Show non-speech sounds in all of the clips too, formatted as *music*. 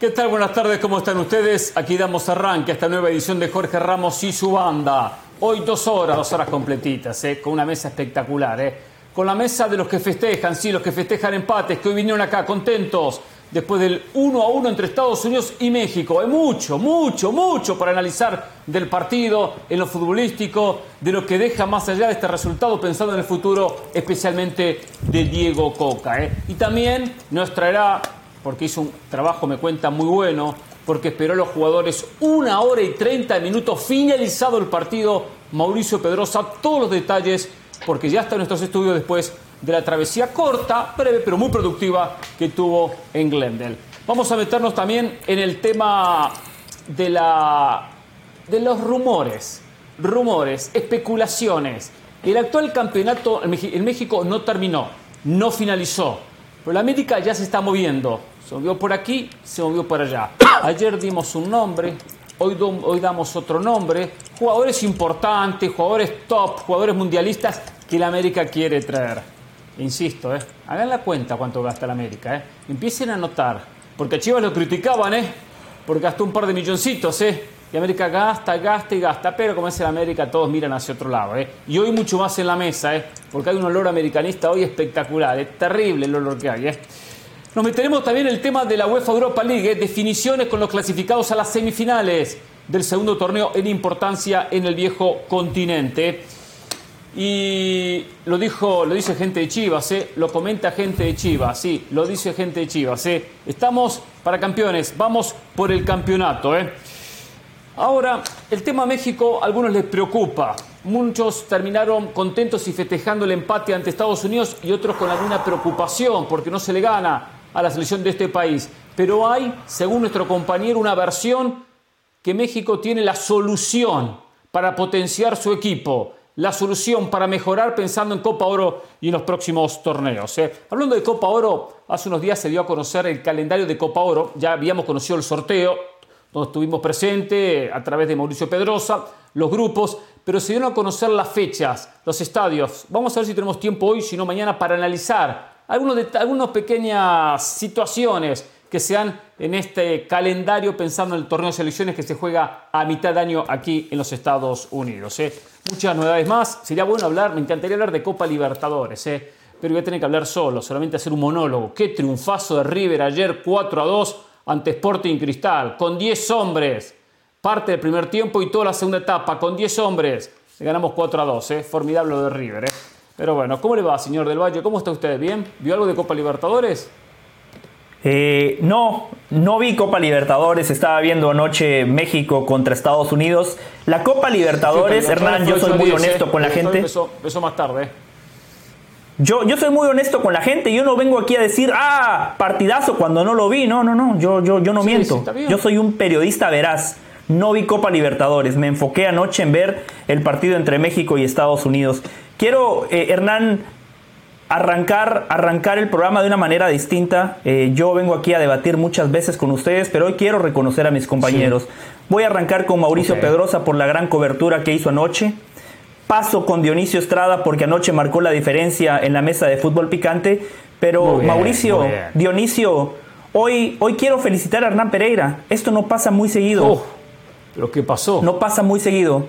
¿Qué tal? Buenas tardes, ¿cómo están ustedes? Aquí damos arranque a esta nueva edición de Jorge Ramos y su banda. Hoy dos horas, dos horas completitas, ¿eh? con una mesa espectacular. ¿eh? Con la mesa de los que festejan, sí, los que festejan empates, que hoy vinieron acá contentos después del 1 a 1 entre Estados Unidos y México. Hay mucho, mucho, mucho para analizar del partido, en lo futbolístico, de lo que deja más allá de este resultado, pensando en el futuro, especialmente de Diego Coca. ¿eh? Y también nos traerá porque hizo un trabajo, me cuenta, muy bueno, porque esperó a los jugadores una hora y 30 minutos, finalizado el partido, Mauricio Pedrosa, todos los detalles, porque ya está en nuestros estudios después de la travesía corta, breve, pero muy productiva que tuvo en Glendale. Vamos a meternos también en el tema de, la, de los rumores, rumores, especulaciones. El actual campeonato en México no terminó, no finalizó, pero la América ya se está moviendo. Se movió por aquí, se movió por allá. *coughs* Ayer dimos un nombre, hoy, hoy damos otro nombre. Jugadores importantes, jugadores top, jugadores mundialistas que la América quiere traer. Insisto, ¿eh? hagan la cuenta cuánto gasta la América. ¿eh? Empiecen a notar. Porque a Chivas lo criticaban, ¿eh? Porque gastó un par de milloncitos, ¿eh? Y América gasta, gasta y gasta. Pero como es la América, todos miran hacia otro lado, ¿eh? Y hoy mucho más en la mesa, ¿eh? Porque hay un olor americanista hoy espectacular. Es terrible el olor que hay, ¿eh? Nos meteremos también el tema de la UEFA Europa League, ¿eh? definiciones con los clasificados a las semifinales del segundo torneo en importancia en el viejo continente. Y lo dijo, lo dice gente de Chivas, ¿eh? lo comenta gente de Chivas, sí, lo dice gente de Chivas. ¿eh? Estamos para campeones, vamos por el campeonato. ¿eh? Ahora, el tema México a algunos les preocupa. Muchos terminaron contentos y festejando el empate ante Estados Unidos y otros con alguna preocupación porque no se le gana a la selección de este país. Pero hay, según nuestro compañero, una versión que México tiene la solución para potenciar su equipo, la solución para mejorar pensando en Copa Oro y en los próximos torneos. ¿eh? Hablando de Copa Oro, hace unos días se dio a conocer el calendario de Copa Oro, ya habíamos conocido el sorteo, donde estuvimos presentes a través de Mauricio Pedrosa, los grupos, pero se dieron a conocer las fechas, los estadios. Vamos a ver si tenemos tiempo hoy, si no mañana, para analizar algunas pequeñas situaciones que se dan en este calendario pensando en el torneo de selecciones que se juega a mitad de año aquí en los Estados Unidos. ¿eh? Muchas novedades más. Sería bueno hablar, me encantaría hablar de Copa Libertadores, ¿eh? pero voy a tener que hablar solo, solamente hacer un monólogo. Qué triunfazo de River ayer 4 a 2 ante Sporting Cristal, con 10 hombres. Parte del primer tiempo y toda la segunda etapa, con 10 hombres. Le ganamos 4 a 2, ¿eh? formidable de River. ¿eh? Pero bueno, ¿cómo le va, señor del Valle? ¿Cómo está usted? ¿Bien? ¿Vio algo de Copa Libertadores? Eh, no, no vi Copa Libertadores, estaba viendo anoche México contra Estados Unidos. La Copa Libertadores, Hernán, yo soy muy honesto ¿eh? con la gente. Eso, más tarde. Yo, yo soy muy honesto con la gente, yo no vengo aquí a decir, ah, partidazo cuando no lo vi, no, no, no, yo, yo, yo no miento. yo soy un periodista veraz. No vi Copa Libertadores, me enfoqué anoche en ver el partido entre México y Estados Unidos. Quiero, eh, Hernán, arrancar, arrancar el programa de una manera distinta. Eh, yo vengo aquí a debatir muchas veces con ustedes, pero hoy quiero reconocer a mis compañeros. Voy a arrancar con Mauricio Pedrosa por la gran cobertura que hizo anoche. Paso con Dionisio Estrada porque anoche marcó la diferencia en la mesa de fútbol picante. Pero Mauricio, Dionisio, hoy, hoy quiero felicitar a Hernán Pereira. Esto no pasa muy seguido. ¿Pero qué pasó? No pasa muy seguido.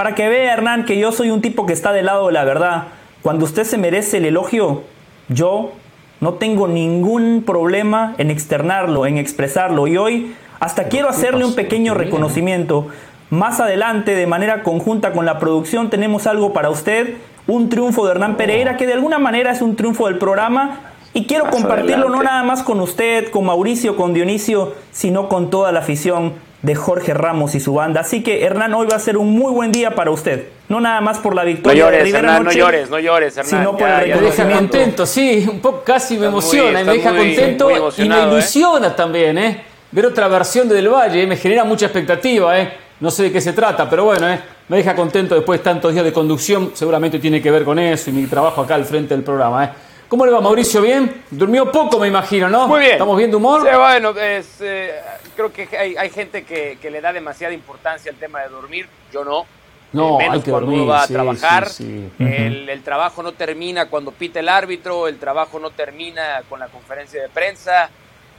Para que vea, Hernán, que yo soy un tipo que está del lado de la verdad. Cuando usted se merece el elogio, yo no tengo ningún problema en externarlo, en expresarlo. Y hoy hasta quiero hacerle un pequeño reconocimiento. Más adelante, de manera conjunta con la producción, tenemos algo para usted, un triunfo de Hernán Pereira, que de alguna manera es un triunfo del programa. Y quiero compartirlo no nada más con usted, con Mauricio, con Dionisio, sino con toda la afición de Jorge Ramos y su banda. Así que Hernán, hoy va a ser un muy buen día para usted. No nada más por la victoria no llores, Hernán, no llores, no llores, Hernán. Sino por el Me deja contento, sí, un poco casi me emociona, me deja contento y me ¿eh? ilusiona también, ¿eh? Ver otra versión de Del Valle, ¿eh? me genera mucha expectativa, ¿eh? No sé de qué se trata, pero bueno, ¿eh? me deja contento después de tantos días de conducción, seguramente tiene que ver con eso y mi trabajo acá al frente del programa, ¿eh? ¿Cómo le va Mauricio? ¿Bien? Durmió poco, me imagino, ¿no? Muy bien. ¿Estamos viendo humor? Sí, bueno, es, eh, creo que hay, gente que, le da demasiada importancia al tema de dormir. Yo no. No, menos hay que cuando dormir, uno va a trabajar. el, trabajo no termina cuando pita el árbitro, el trabajo no termina con la conferencia de prensa.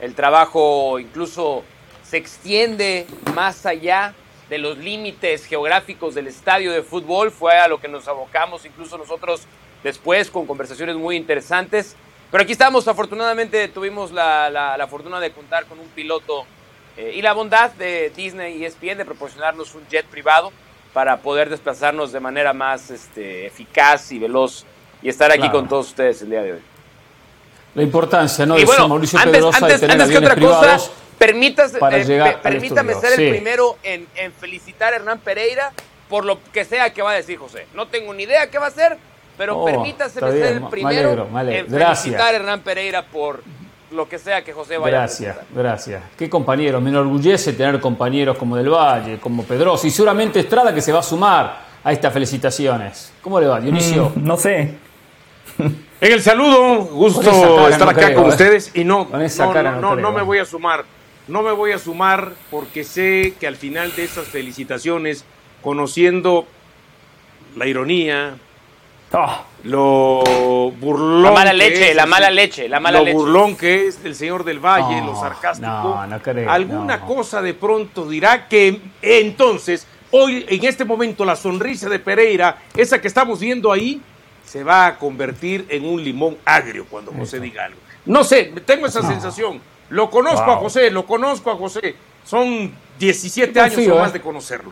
El trabajo incluso se extiende más allá de los límites geográficos del estadio de fútbol. Fue a lo que nos abocamos incluso nosotros después con conversaciones muy interesantes. Pero aquí estamos, afortunadamente tuvimos la, fortuna de contar con un piloto eh, y la bondad de Disney y ESPN de proporcionarnos un jet privado para poder desplazarnos de manera más este, eficaz y veloz y estar aquí con todos ustedes el día de hoy. La importancia, ¿no? Y bueno, Mauricio antes, antes, antes que otra cosa, permítase, eh, permítame ser el primero en, en felicitar a Hernán Pereira por lo que sea que va a decir José. No tengo ni idea qué va a hacer, pero oh, permítase ser el primero en felicitar a Hernán Pereira por lo que sea que José vaya gracias, a Gracias, Qué compañero. Me enorgullece tener compañeros como Del Valle, como Pedroso y seguramente Estrada que se va a sumar a estas felicitaciones. ¿Cómo le va, Dionisio? Mm, no sé. *laughs* En el saludo, gusto estar acá con ¿eh? ustedes y no, no, no, me voy a sumar. No me voy a sumar porque sé que al final de esas felicitaciones, conociendo la ironía, ah. lo burlón. La mala leche, la mala leche, la mala lo burlón que es del señor del Valle, lo sarcástico. alguna cosa de pronto dirá que entonces, hoy en este momento, la sonrisa de Pereira, esa que estamos viendo ahí, se va a convertir en un limón agrio cuando José diga algo. No sé, tengo esa sensación. Lo conozco a José, lo conozco a José. Son 17 años o más ¿eh? de conocerlo.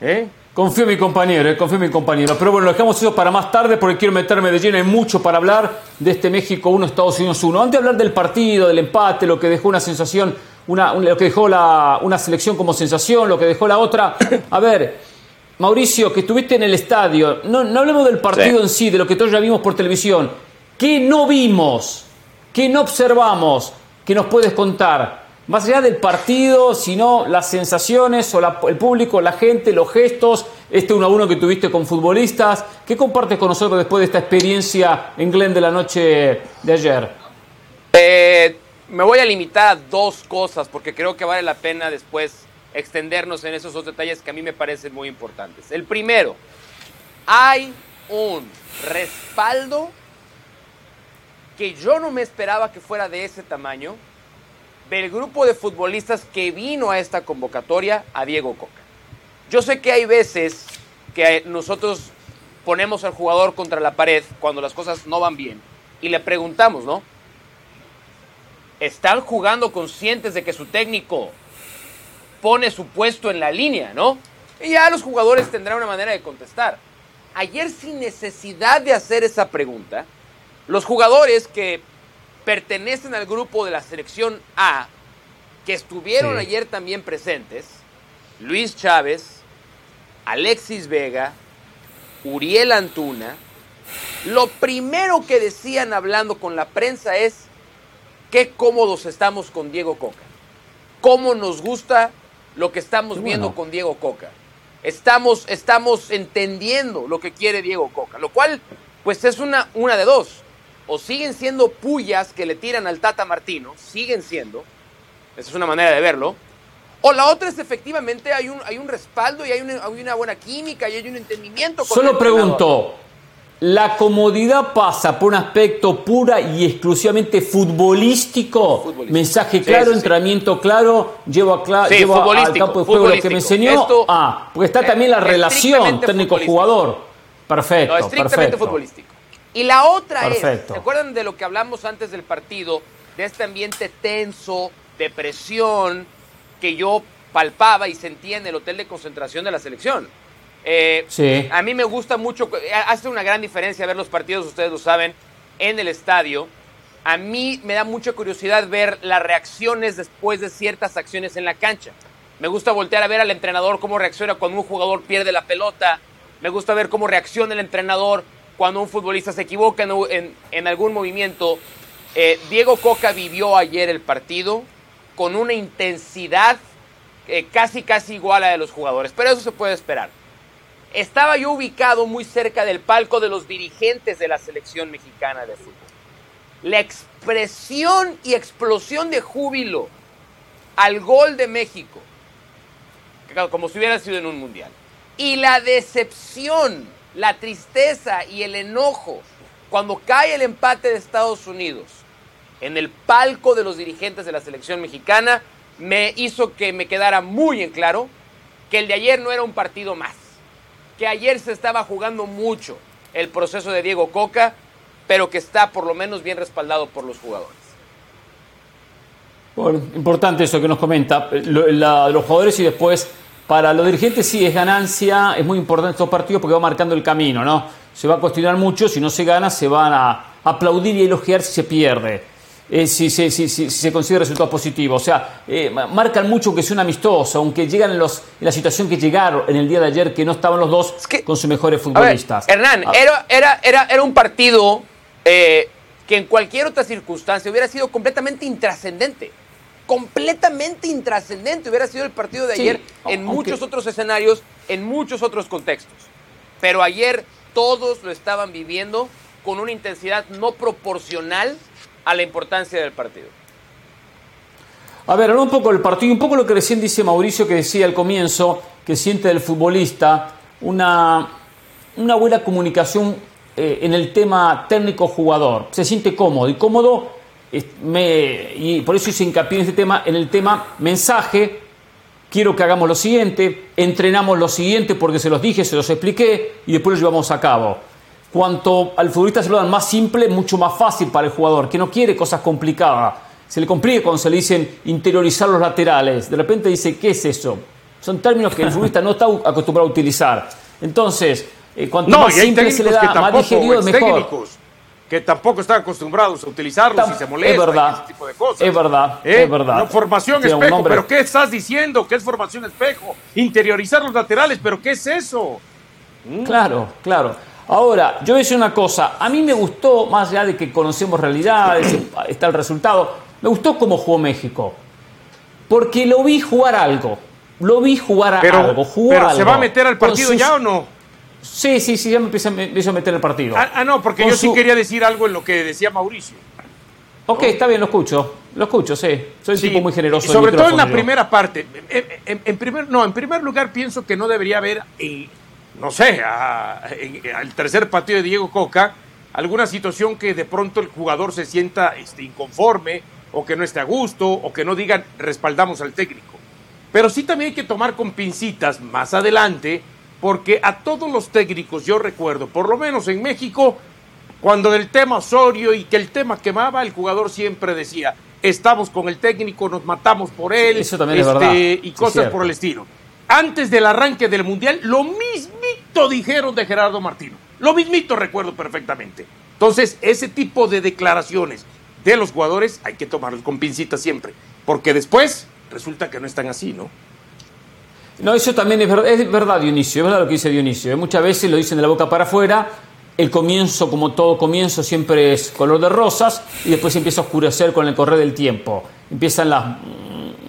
¿Eh? Confío en mi compañero, eh, confío en mi compañero. Pero bueno, lo dejamos eso para más tarde porque quiero meterme de lleno. Hay mucho para hablar de este México 1, Estados Unidos 1. Antes de hablar del partido, del empate, lo que dejó una sensación, una, lo que dejó la, una selección como sensación, lo que dejó la otra. *coughs* A ver, Mauricio, que estuviste en el estadio, no, hablemos del partido en sí, de lo que todos ya vimos por televisión. ¿Qué no vimos? ¿Qué no observamos? ¿Qué nos puedes contar? Más allá del partido, sino las sensaciones o el público, la gente, los gestos, este uno a uno que tuviste con futbolistas. ¿Qué compartes con nosotros después de esta experiencia en Glen de la noche de ayer? Eh, me voy a limitar a dos cosas porque creo que vale la pena después extendernos en esos dos detalles que a mí me parecen muy importantes. El primero, hay un respaldo que yo no me esperaba que fuera de ese tamaño del grupo de futbolistas que vino a esta convocatoria a Diego Coca. Yo sé que hay veces que nosotros ponemos al jugador contra la pared cuando las cosas no van bien y le preguntamos, ¿no? ¿Están jugando conscientes de que su técnico pone su puesto en la línea, ¿no? Y ya los jugadores tendrán una manera de contestar. Ayer sin necesidad de hacer esa pregunta, los jugadores que pertenecen al grupo de la selección A, que estuvieron ayer también presentes, Luis Chávez, Alexis Vega, Uriel Antuna, lo primero que decían hablando con la prensa es qué cómodos estamos con Diego Coca, cómo nos gusta lo que estamos viendo con Diego Coca. Estamos, estamos entendiendo lo que quiere Diego Coca, lo cual, pues es una, una de dos. O siguen siendo pullas que le tiran al Tata Martino, siguen siendo, esa es una manera de verlo. O la otra es efectivamente hay un, hay un respaldo y hay una, hay una buena química y hay un entendimiento. Con Solo pregunto, la comodidad pasa por un aspecto pura y exclusivamente futbolístico. Mensaje claro, entrenamiento claro, llevo, a llevo al campo de juego lo que me enseñó. ah, porque está también la relación técnico-jugador. Perfecto. No, estrictamente futbolístico. Y la otra es, ¿se acuerdan de lo que hablamos antes del partido? De este ambiente tenso, de presión, que yo palpaba y sentía en el hotel de concentración de la selección. Eh, sí. A mí me gusta mucho, eh, hace una gran diferencia ver los partidos, ustedes lo saben, en el estadio. A mí me da mucha curiosidad ver las reacciones después de ciertas acciones en la cancha. Me gusta voltear a ver al entrenador cómo reacciona cuando un jugador pierde la pelota. Me gusta ver cómo reacciona el entrenador cuando un futbolista se equivoca en, algún movimiento. Eh, Diego Coca vivió ayer el partido con una intensidad casi casi igual a la de los jugadores, pero eso se puede esperar. Estaba yo ubicado muy cerca del palco de los dirigentes de la selección mexicana de fútbol. La expresión y explosión de júbilo al gol de México, como si hubiera sido en un mundial, y la decepción, la tristeza y el enojo cuando cae el empate de Estados Unidos, en el palco de los dirigentes de la selección mexicana me hizo que me quedara muy en claro que el de ayer no era un partido más, que ayer se estaba jugando mucho el proceso de Diego Coca, pero que está por lo menos bien respaldado por los jugadores. Bueno, importante eso que nos comenta, los jugadores y después para los dirigentes sí es ganancia, es muy importante estos partidos porque va marcando el camino, ¿no? Se va a cuestionar mucho, si no se gana se van a aplaudir y elogiar si se pierde. Eh, si, se consigue resultados positivos. O sea, eh, marcan mucho que es un amistoso, aunque llegan en, los, en la situación que llegaron en el día de ayer, que no estaban los dos con sus mejores futbolistas. Hernán, ah. era, era, era, era un partido eh, que en cualquier otra circunstancia hubiera sido completamente intrascendente. Completamente intrascendente hubiera sido el partido de ayer en muchos otros escenarios, en muchos otros contextos. Pero ayer todos lo estaban viviendo con una intensidad no proporcional a la importancia del partido. A ver, un poco el partido, un poco lo que recién dice Mauricio, que decía al comienzo, que siente del futbolista una, una buena comunicación eh, en el tema técnico-jugador. Se siente cómodo y cómodo, me, y por eso hice hincapié en este tema, en el tema mensaje. Quiero que hagamos lo siguiente, entrenamos lo siguiente porque se los dije, se los expliqué y después lo llevamos a cabo. Cuanto al futbolista se lo dan más simple, mucho más fácil para el jugador, que no quiere cosas complicadas. Se le complica cuando se le dicen interiorizar los laterales. De repente dice, ¿qué es eso? Son términos que el futbolista no está acostumbrado a utilizar. Entonces, eh, cuanto más simple se le da, más digerido, mejor. Que tampoco están acostumbrados a utilizarlos y se molestan es verdad, ese tipo de cosas. Es verdad, ¿Eh? es verdad. No, formación espejo, pero ¿qué estás diciendo? ¿Qué es formación espejo? Interiorizar los laterales, pero ¿qué es eso? Claro, claro. Ahora, yo voy a decir una cosa, a mí me gustó, más allá de que conocemos realidades, *coughs* está el resultado, me gustó cómo jugó México. Porque lo vi jugar algo, lo vi jugar algo, jugó pero ¿se va a meter al partido ya o no? Sí, sí, sí, ya me empiezo, a meter el partido. Ah, ah no, porque yo sí quería decir algo en lo que decía Mauricio. Ok, está bien, lo escucho. Lo escucho, sí. Soy un tipo muy generoso. sobre todo en la primera parte. En, primer, no, en primer lugar pienso que no debería haber eh, no sé, al tercer partido de Diego Coca, alguna situación que de pronto el jugador se sienta este, inconforme o que no esté a gusto o que no digan respaldamos al técnico. Pero sí también hay que tomar con pincitas más adelante porque a todos los técnicos yo recuerdo, por lo menos en México, cuando el tema Osorio y que el tema quemaba, el jugador siempre decía, estamos con el técnico, nos matamos por él, Eso también es verdad. Este, y cosas por el estilo antes del arranque del Mundial, lo mismito dijeron de Gerardo Martino. Lo mismito recuerdo perfectamente. Entonces, ese tipo de declaraciones de los jugadores hay que tomarlos con pincitas siempre, porque después resulta que no están así, ¿no? No, eso también es verdad, es verdad Dionisio, es verdad lo que dice Dionisio. ¿eh? Muchas veces lo dicen de la boca para afuera, el comienzo, como todo comienzo, siempre es color de rosas y después empieza a oscurecer con el correr del tiempo. Empiezan las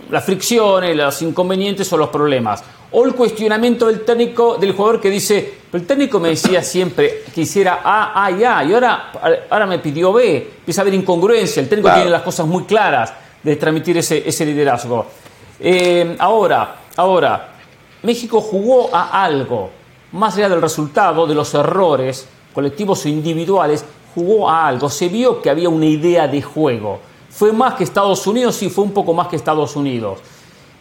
las fricciones, los inconvenientes o los problemas. O el cuestionamiento del técnico, del jugador que dice, el técnico me decía siempre que hiciera A, A y A, y ahora, ahora me pidió B. Empieza a haber incongruencia, el técnico tiene las cosas muy claras de transmitir ese, ese liderazgo. Eh, ahora, ahora, México jugó a algo, más allá del resultado, de los errores colectivos o individuales, jugó a algo, se vio que había una idea de juego. ¿Fue más que Estados Unidos? Sí, fue un poco más que Estados Unidos.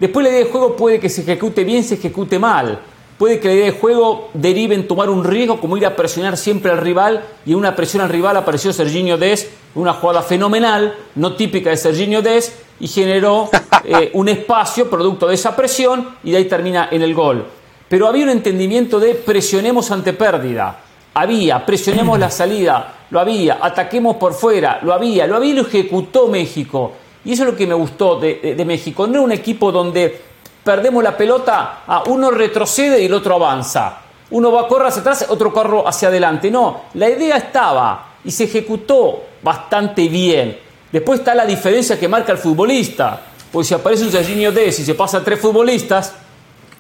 Después la idea de juego puede que se ejecute bien, se ejecute mal. Puede que la idea de juego derive en tomar un riesgo, como ir a presionar siempre al rival, y en una presión al rival apareció Serginho Des, una jugada fenomenal, no típica de Serginho Des, y generó eh, un espacio producto de esa presión, y de ahí termina en el gol. Pero había un entendimiento de presionemos ante pérdida. Había, presionemos la salida, lo había, ataquemos por fuera, lo había, lo había y lo ejecutó México. Y eso es lo que me gustó de, México. No era un equipo donde perdemos la pelota, a uno retrocede y el otro avanza. Uno va a correr hacia atrás, otro corre hacia adelante. No, la idea estaba y se ejecutó bastante bien. Después está la diferencia que marca el futbolista. Pues si aparece un Serginho Dez y se pasa a tres futbolistas,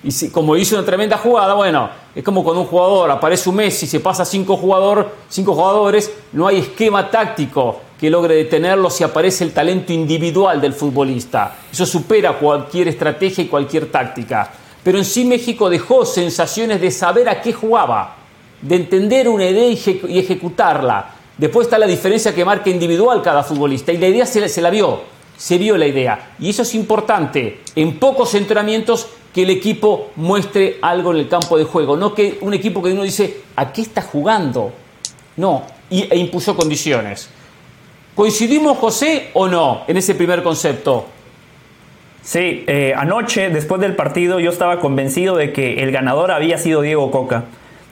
y si, como hizo una tremenda jugada, bueno, es como cuando un jugador aparece un Messi y se pasa cinco, jugador, cinco jugadores, no hay esquema táctico que logre detenerlo si aparece el talento individual del futbolista. Eso supera cualquier estrategia y cualquier táctica. Pero en sí México dejó sensaciones de saber a qué jugaba, de entender una idea y ejecutarla. Después está la diferencia que marca individual cada futbolista. Y la idea se, la vio, se vio la idea. Y eso es importante. En pocos entrenamientos que el equipo muestre algo en el campo de juego. No que un equipo que uno dice, ¿a qué está jugando? No, y, e impuso condiciones. ¿Coincidimos, José, o no en ese primer concepto? Sí, eh, anoche, después del partido, yo estaba convencido de que el ganador había sido Diego Coca.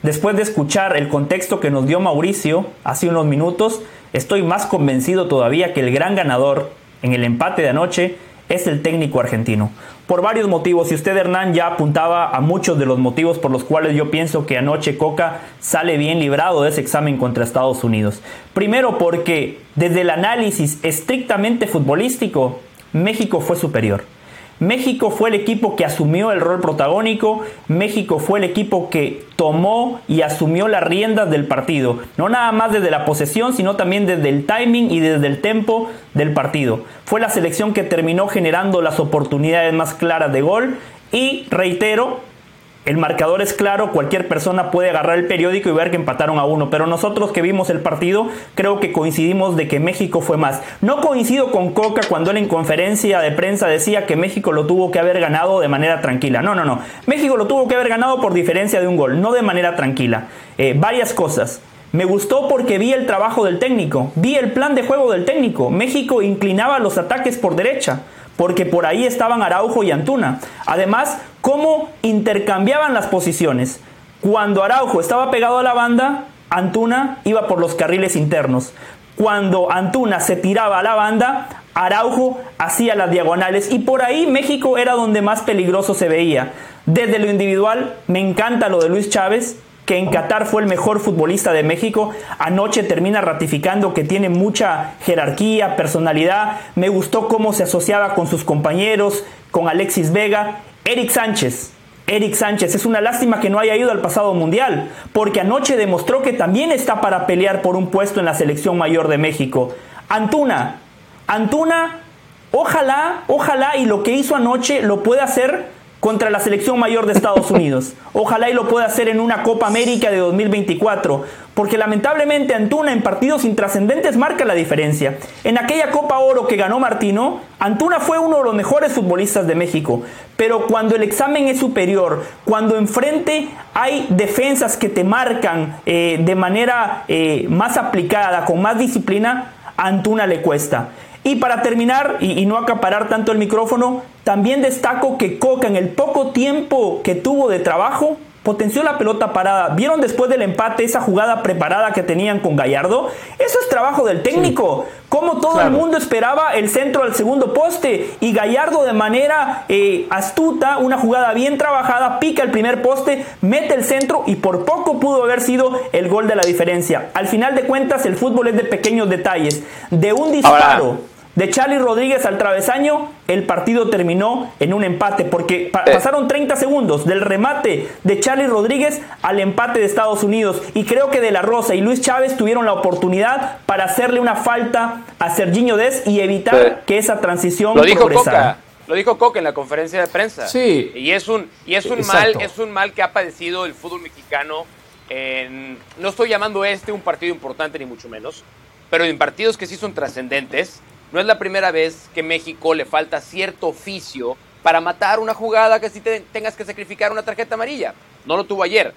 Después de escuchar el contexto que nos dio Mauricio hace unos minutos, estoy más convencido todavía que el gran ganador en el empate de anoche es el técnico argentino. Por varios motivos, y usted Hernán ya apuntaba a muchos de los motivos por los cuales yo pienso que anoche Coca sale bien librado de ese examen contra Estados Unidos. Primero porque desde el análisis estrictamente futbolístico, México fue superior. México fue el equipo que asumió el rol protagónico, México fue el equipo que tomó y asumió las riendas del partido, no nada más desde la posesión, sino también desde el timing y desde el tempo del partido. Fue la selección que terminó generando las oportunidades más claras de gol. Y reitero, el marcador es claro, cualquier persona puede agarrar el periódico y ver que empataron a uno, pero nosotros que vimos el partido creo que coincidimos de que México fue más. No coincido con Coca cuando él en conferencia de prensa decía que México lo tuvo que haber ganado de manera tranquila. No, no, no. México lo tuvo que haber ganado por diferencia de un gol, no de manera tranquila. Eh, varias cosas. Me gustó porque vi el trabajo del técnico, vi el plan de juego del técnico. México inclinaba los ataques por derecha porque por ahí estaban Araujo y Antuna. Además, cómo intercambiaban las posiciones. Cuando Araujo estaba pegado a la banda, Antuna iba por los carriles internos. Cuando Antuna se tiraba a la banda, Araujo hacía las diagonales y por ahí México era donde más peligroso se veía. Desde lo individual, me encanta lo de Luis Chávez, que en Qatar fue el mejor futbolista de México, anoche termina ratificando que tiene mucha jerarquía, personalidad, me gustó cómo se asociaba con sus compañeros, con Alexis Vega, Eric Sánchez. Eric Sánchez, es una lástima que no haya ido al pasado mundial, porque anoche demostró que también está para pelear por un puesto en la selección mayor de México. Antuna, Antuna, ojalá, ojalá y lo que hizo anoche lo pueda hacer contra la selección mayor de Estados Unidos. Ojalá y lo pueda hacer en una Copa América de 2024, porque lamentablemente Antuna en partidos intrascendentes marca la diferencia. En aquella Copa Oro que ganó Martino, Antuna fue uno de los mejores futbolistas de México, pero cuando el examen es superior, cuando enfrente hay defensas que te marcan eh, de manera eh, más aplicada, con más disciplina, a Antuna le cuesta. Y para terminar, y, no acaparar tanto el micrófono, también destaco que Coca en el poco tiempo que tuvo de trabajo, potenció la pelota parada. ¿Vieron después del empate esa jugada preparada que tenían con Gallardo? Eso es trabajo del técnico. Como todo el mundo esperaba el centro al segundo poste y Gallardo de manera eh, astuta, una jugada bien trabajada, pica el primer poste, mete el centro y por poco pudo haber sido el gol de la diferencia. Al final de cuentas el fútbol es de pequeños detalles. De un disparo de Charlie Rodríguez al travesaño, el partido terminó en un empate, porque pasaron 30 segundos del remate de Charlie Rodríguez al empate de Estados Unidos. Y creo que De La Rosa y Luis Chávez tuvieron la oportunidad para hacerle una falta a Serginho Des y evitar que esa transición lo dijo Coca. Lo dijo Coca en la conferencia de prensa. Sí. Y es un, y es un mal, es un mal que ha padecido el fútbol mexicano. En, no estoy llamando este un partido importante ni mucho menos, pero en partidos que sí son trascendentes, no es la primera vez que México le falta cierto oficio para matar una jugada que si tengas que sacrificar una tarjeta amarilla. No lo tuvo ayer.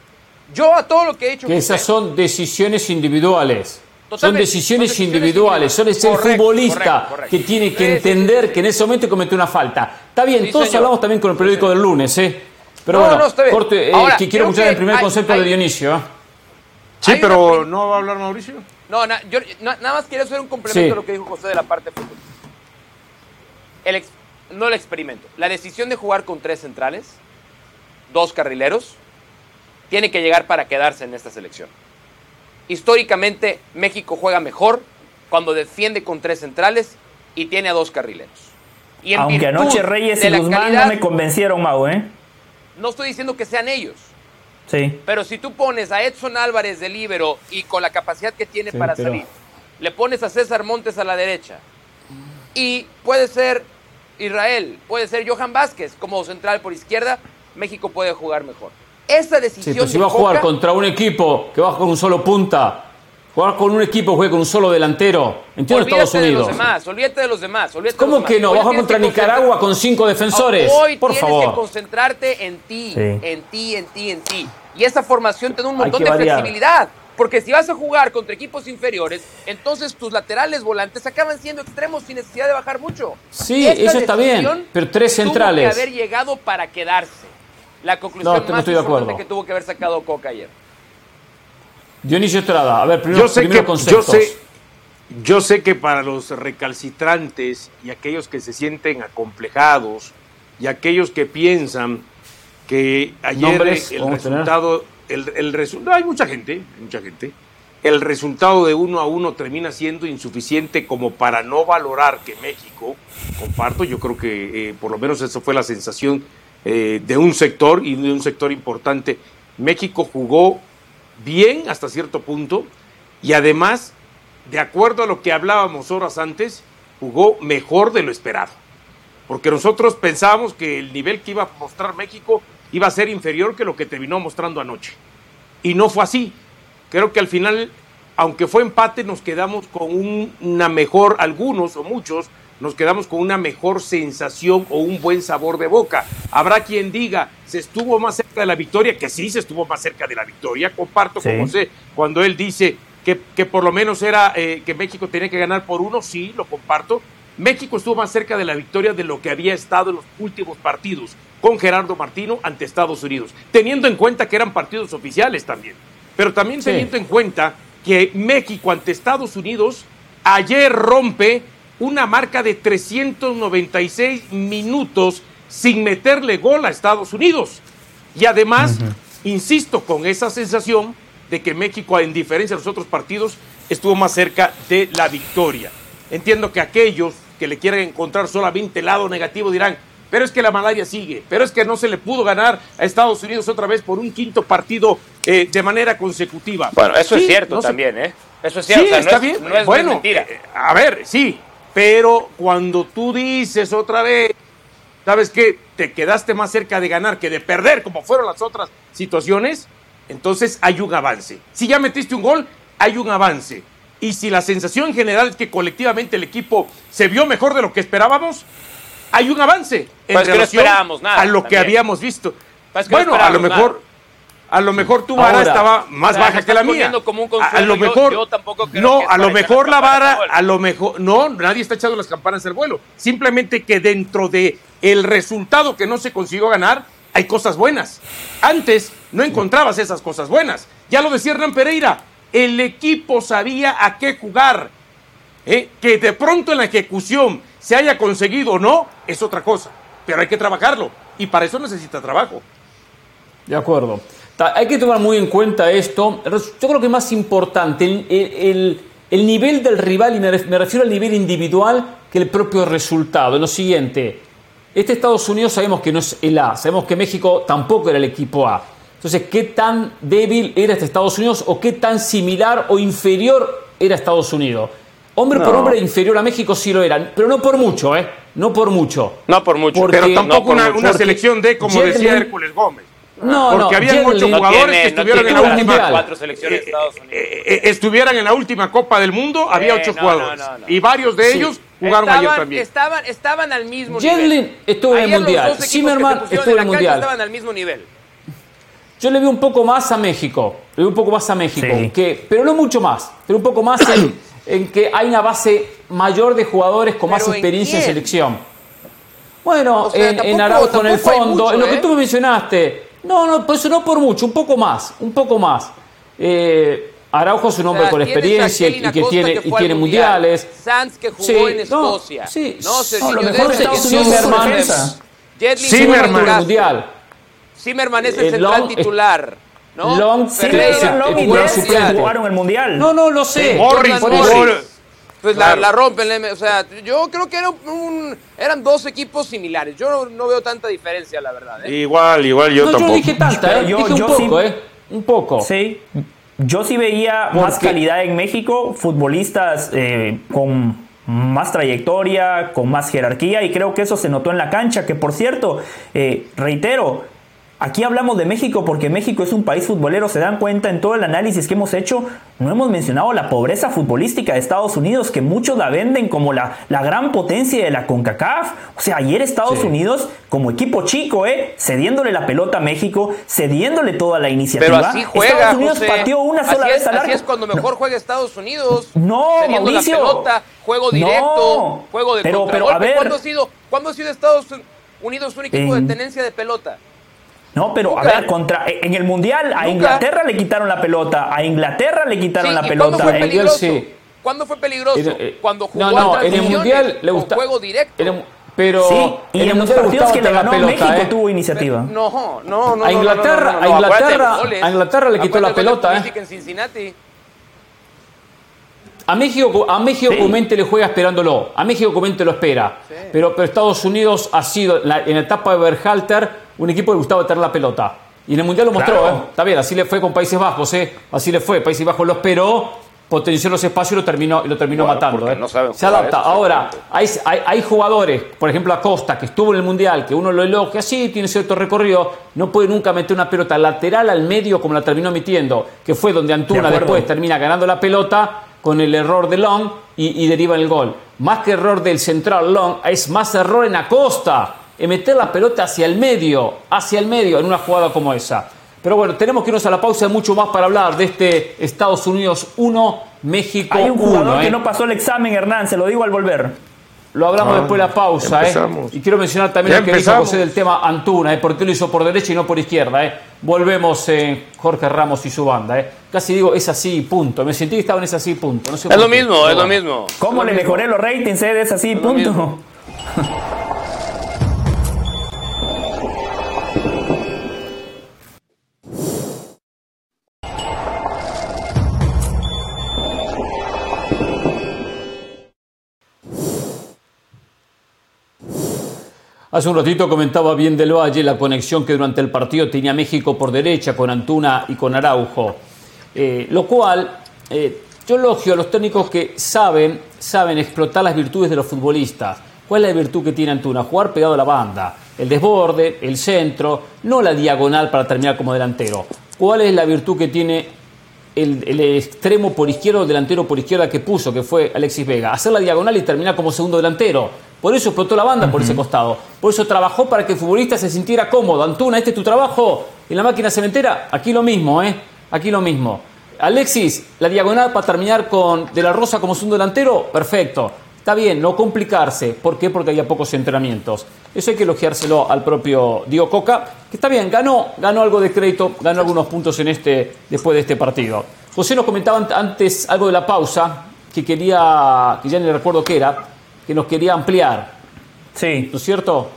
Yo a todo lo que he hecho... Que esas son decisiones individuales. Son decisiones, individuales, son ese futbolista que tiene que entender que en ese momento cometió una falta. Está bien, todos hablamos también con el periódico del lunes, ¿eh? Pero bueno, corte, eh, que quiero escuchar el primer concepto de Dionisio. ¿eh? Sí, pero ¿no va a hablar Mauricio? No, yo nada más quiero hacer un complemento a lo que dijo José de la parte fútbol. El no el experimento. La decisión de jugar con tres centrales, dos carrileros, tiene que llegar para quedarse en esta selección. Históricamente, México juega mejor cuando defiende con tres centrales y tiene a dos carrileros. Y Aunque anoche Reyes y Guzmán no me convencieron, Mau, ¿eh? No estoy diciendo que sean ellos. Pero si tú pones a Edson Álvarez de libero y con la capacidad que tiene para salir, le pones a César Montes a la derecha y puede ser Israel, puede ser Johan Vázquez como central por izquierda, México puede jugar mejor. Esa decisión. si va a jugar contra un equipo que va con un solo punta, Jugar con un equipo, juegue con un solo delantero. Entiendo Estados Unidos. De los demás, olvídate de los demás. ¿Cómo que no? Baja contra Nicaragua con cinco defensores. Hoy Por tienes favor. que concentrarte en ti, en ti, en ti, en ti. Y esa formación te da un montón de flexibilidad. Porque si vas a jugar contra equipos inferiores, entonces tus laterales volantes acaban siendo extremos sin necesidad de bajar mucho. Sí, eso está bien, pero tres centrales. Tuvo que haber llegado para quedarse. La conclusión no, más estoy de acuerdo. que tuvo que haber sacado Coca ayer. Dionisio Estrada, a ver, primero, yo sé primero que, conceptos. Yo sé, yo sé que para los recalcitrantes y aquellos que se sienten acomplejados y aquellos que piensan que ayer ¿Nombres? el resultado, el, el resultado, hay mucha gente, mucha gente, el resultado de uno a uno termina siendo insuficiente como para no valorar que México, comparto, yo creo que eh, por lo menos eso fue la sensación eh, de un sector y de un sector importante. México jugó bien hasta cierto punto y además, de acuerdo a lo que hablábamos horas antes, jugó mejor de lo esperado. Porque nosotros pensábamos que el nivel que iba a mostrar México iba a ser inferior que lo que terminó mostrando anoche. Y no fue así. Creo que al final, aunque fue empate, nos quedamos con un- una mejor, algunos o muchos, nos quedamos con una mejor sensación o un buen sabor de boca. Habrá quien diga, se estuvo más cerca de la victoria, que sí se estuvo más cerca de la victoria. Comparto con Sí. José cuando él dice que, que por lo menos era eh, que México tenía que ganar por uno, sí, lo comparto. México estuvo más cerca de la victoria de lo que había estado en los últimos partidos con Gerardo Martino ante Estados Unidos, teniendo en cuenta que eran partidos oficiales también, pero también Sí. teniendo en cuenta que México ante Estados Unidos ayer rompe una marca de 396 minutos sin meterle gol a Estados Unidos. Y además, insisto, con esa sensación de que México, en diferencia de los otros partidos, estuvo más cerca de la victoria. Entiendo que aquellos que le quieran encontrar solamente el lado negativo dirán, pero es que la malaria sigue, pero es que no se le pudo ganar a Estados Unidos otra vez por un quinto partido eh, de manera consecutiva. Bueno, eso Sí, es cierto no se- también, ¿eh? Eso es cierto. Sí, o sea, no está es- bien. No es bueno, mentira. eh, a ver, sí, pero cuando tú dices otra vez, ¿sabes qué? Te quedaste más cerca de ganar que de perder, como fueron las otras situaciones, entonces hay un avance. Si ya metiste un gol, hay un avance. Y si la sensación general es que colectivamente el equipo se vio mejor de lo que esperábamos, hay un avance en Pues que no relación esperábamos nada a lo que habíamos visto. Pues que no bueno, a lo mejor, nada. a lo mejor tu vara Ahora, estaba más o sea, baja que la mía. como un A- lo yo- mejor, yo tampoco creo no, que a lo mejor las la campanas vara, a lo mejor, no, nadie está echando las campanas al vuelo. Simplemente que dentro de el resultado que no se consiguió ganar, hay cosas buenas. Antes no encontrabas esas cosas buenas. Ya lo decía Hernán Pereira, el equipo sabía a qué jugar. ¿eh? Que de pronto en la ejecución se haya conseguido o no, es otra cosa. Pero hay que trabajarlo. Y para eso necesita trabajo. De acuerdo. Hay que tomar muy en cuenta esto. Yo creo que más importante el, el- el nivel del rival, y me refiero al nivel individual, que el propio resultado. Lo siguiente, este Estados Unidos sabemos que no es el A, sabemos que México tampoco era el equipo A. Entonces, ¿qué tan débil era este Estados Unidos o qué tan similar o inferior era Estados Unidos? Hombre por No. hombre inferior a México sí lo eran, pero no por mucho, ¿eh? No por mucho. No por mucho. Porque- Pero no tampoco por una, mucho. una Porque selección de, como decía Hércules Gómez. No, Porque no, ocho No jugadores tiene- que no estuvieron en la última. cuatro selecciones de Estados Unidos. eh, eh, estuvieran en la última Copa del Mundo, había ocho no, jugadores. no, no, no. Y varios de Sí. ellos jugaron ayer estaban, también. Estaban, estaban al mismo Jalen nivel. estuvo en el Ayer Mundial. Zimmerman estuvo en el Mundial. Estaban al mismo nivel. Yo le veo un poco más a México, le veo un poco más a México, Sí. que, pero no mucho más, pero un poco más en, en que hay una base mayor de jugadores con más ¿Pero en experiencia en, selección. Bueno, O sea, en, Araujo en el fondo, mucho, en lo que ¿eh? tú me mencionaste. No, no, pues no por mucho, un poco más, un poco más. Eh, Araujo es un hombre O sea, con experiencia y que tiene, que y tiene Mundial. mundiales. Sanz que jugó Sí, en no, Escocia. sí. No, No, lo mejor es Zimmerman. Zimmerman. Zimmerman. el mundial. Zimmerman es el Eh, central titular. ¿No? Long- Ferreira, Long y jugaron el Mundial. No, no, lo sé. Morris. Pues Claro. la, la rompen, o sea, yo creo que era un- eran dos equipos similares. Yo no, no veo tanta diferencia, la verdad. ¿eh? Igual, igual, yo No, yo tampoco. no dije tanta, ¿eh? yo- dije un yo poco, sí- ¿eh? Un poco. Sí. Yo sí veía más calidad en México, futbolistas eh, con más trayectoria, con más jerarquía, y creo que eso se notó en la cancha, que por cierto, eh, reitero, Aquí hablamos de México porque México es un país futbolero, se dan cuenta en todo el análisis que hemos hecho, no hemos mencionado la pobreza futbolística de Estados Unidos, que muchos la venden como la, la gran potencia de la CONCACAF. O sea, ayer Estados Unidos, como equipo chico, ¿eh? cediéndole la pelota a México, cediéndole toda la iniciativa. Pero así juega, Estados Unidos pateó una sola vez al arco. Así es cuando mejor juega Estados Unidos. No, Mauricio. La pelota, juego directo, juego de pero, pero a ver, ¿Cuándo ha sido, ¿cuándo ha sido Estados Unidos un equipo de tenencia de pelota? No, pero a ver, contra, en el Mundial a Inglaterra le quitaron la pelota, a Inglaterra le quitaron la pelota. ¿Cuándo fue peligroso? ¿Cuándo fue peligroso? Eh, cuando jugó no, no, en el Mundial le gusta juego directo. pero sí, y en, los partidos que le ganó pelota, México ¿eh? tuvo iniciativa. No, no, no. A Inglaterra, a Inglaterra, a Inglaterra le quitó la pelota, ¿eh? En Cincinnati. A México, a México sí. le juega esperándolo. A México Comente lo espera. Pero, pero, Estados Unidos ha sido, en la etapa de Berhalter, un equipo que gustaba tener la pelota. Y en el Mundial lo mostró, ¿eh? Está bien, así le fue con Países Bajos, ¿eh? Así le fue. Países Bajos lo esperó, potenció los espacios y lo terminó, lo terminó matando. ¿eh? Se adapta. Ahora, hay, hay, jugadores, por ejemplo Acosta, que estuvo en el Mundial, que uno lo elogia, sí, tiene cierto recorrido, no puede nunca meter una pelota lateral al medio como la terminó metiendo, que fue donde Antuna después termina ganando la pelota con el error de Long y, deriva el gol. Más que error del central Long, es más error en Acosta, en meter la pelota hacia el medio, hacia el medio en una jugada como esa. Pero bueno, tenemos que irnos a la pausa, hay mucho más para hablar de este Estados Unidos 1, México 1. Hay un jugador que ¿eh? no pasó el examen, Hernán, se lo digo al volver. Lo hablamos después de la pausa, ¿eh? Y quiero mencionar también lo que dijo José del tema Antuna, ¿eh? Porque lo hizo por derecha y no por izquierda, ¿eh? Volvemos en Jorge Ramos y su banda, ¿eh? Casi digo, es así, punto. Me sentí que estaba en es así, punto. es lo mismo, es lo mismo. ¿Cómo le mejoré los ratings, eh? Es así, punto. *laughs* Hace un ratito comentaba bien del Valle la conexión que durante el partido tenía México por derecha con Antuna y con Araujo. Eh, lo cual, eh, yo elogio a los técnicos que saben, saben explotar las virtudes de los futbolistas. ¿Cuál es la virtud que tiene Antuna? Jugar pegado a la banda, el desborde, el centro, no la diagonal para terminar como delantero. ¿Cuál es la virtud que tiene el, el, extremo por izquierda o delantero por izquierda que puso, que fue Alexis Vega? Hacer la diagonal y terminar como segundo delantero por eso explotó la banda por ese costado. Por eso trabajó para que el futbolista se sintiera cómodo. Antuna, este es tu trabajo en la máquina cementera. Aquí lo mismo, ¿eh? Aquí lo mismo. Alexis, la diagonal para terminar con De la Rosa como segundo delantero, perfecto. Está bien, no complicarse. ¿Por qué? Porque había pocos entrenamientos. Eso hay que elogiárselo al propio Diego Coca, que está bien, ganó, ganó algo de crédito, ganó algunos puntos en este, después de este partido. José nos comentaba antes algo de la pausa, que quería, que ya ni recuerdo qué era, que nos quería ampliar. Sí. ¿No es cierto?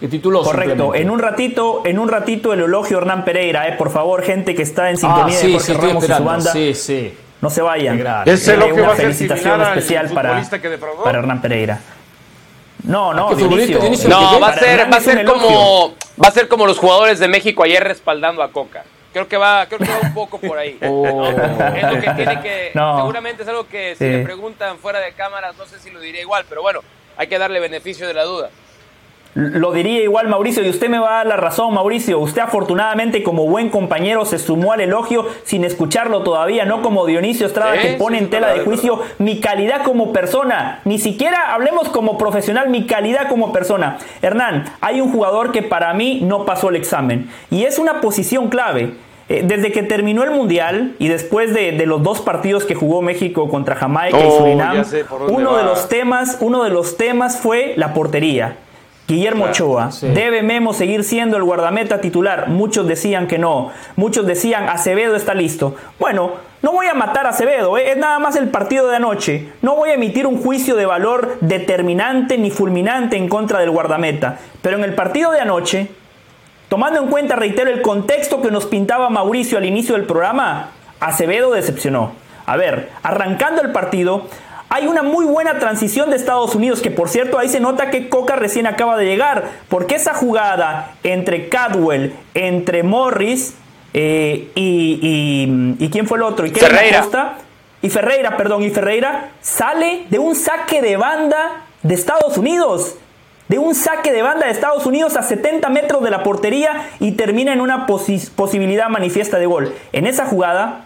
Que tituló Correcto. En un ratito, en un ratito el elogio Hernán Pereira, eh, por favor, gente que está en sintonía ah, sí, de Jorge Ramos y su banda. Sí, sí. No se vayan. Ese es lo que una felicitación especial para, para Hernán Pereira. No, no, No, va a ser, va a ser como va a ser como los jugadores de México ayer respaldando a Coca. Creo que va, creo que va un poco por ahí. *laughs* Oh. Es lo que tiene que. Seguramente es algo que si le preguntan fuera de cámaras, no sé si lo diría igual, pero bueno, hay que darle beneficio de la duda. Lo diría igual Mauricio y usted me va a dar la razón Mauricio. Usted afortunadamente como buen compañero se sumó al elogio sin escucharlo todavía, no como Dionisio Estrada que pone en tela de juicio mi calidad como persona. Ni siquiera hablemos como profesional, mi calidad como persona. Hernán, hay un jugador que para mí no pasó el examen y es una posición clave. Eh, desde que terminó el Mundial y después de, los dos partidos que jugó México contra Jamaica y oh, Surinam, uno de los temas, uno de los temas fue la portería. Guillermo Ochoa, ¿debe Memo seguir siendo el guardameta titular? Muchos decían que no, muchos decían Acevedo está listo. Bueno, no voy a matar a Acevedo, ¿eh? es nada más el partido de anoche. No voy a emitir un juicio de valor determinante ni fulminante en contra del guardameta. Pero en el partido de anoche, tomando en cuenta, reitero, el contexto que nos pintaba Mauricio al inicio del programa, Acevedo decepcionó. A ver, arrancando el partido, hay una muy buena transición de Estados Unidos, que por cierto ahí se nota que Coca recién acaba de llegar, porque esa jugada entre Cadwell, entre Morris eh, y, y, quién fue el otro, y Ferreira. y Ferreira, perdón, y Ferreira sale de un saque de banda de Estados Unidos. de un saque de banda de Estados Unidos a 70 metros de la portería y termina en una posibilidad manifiesta de gol. En esa jugada,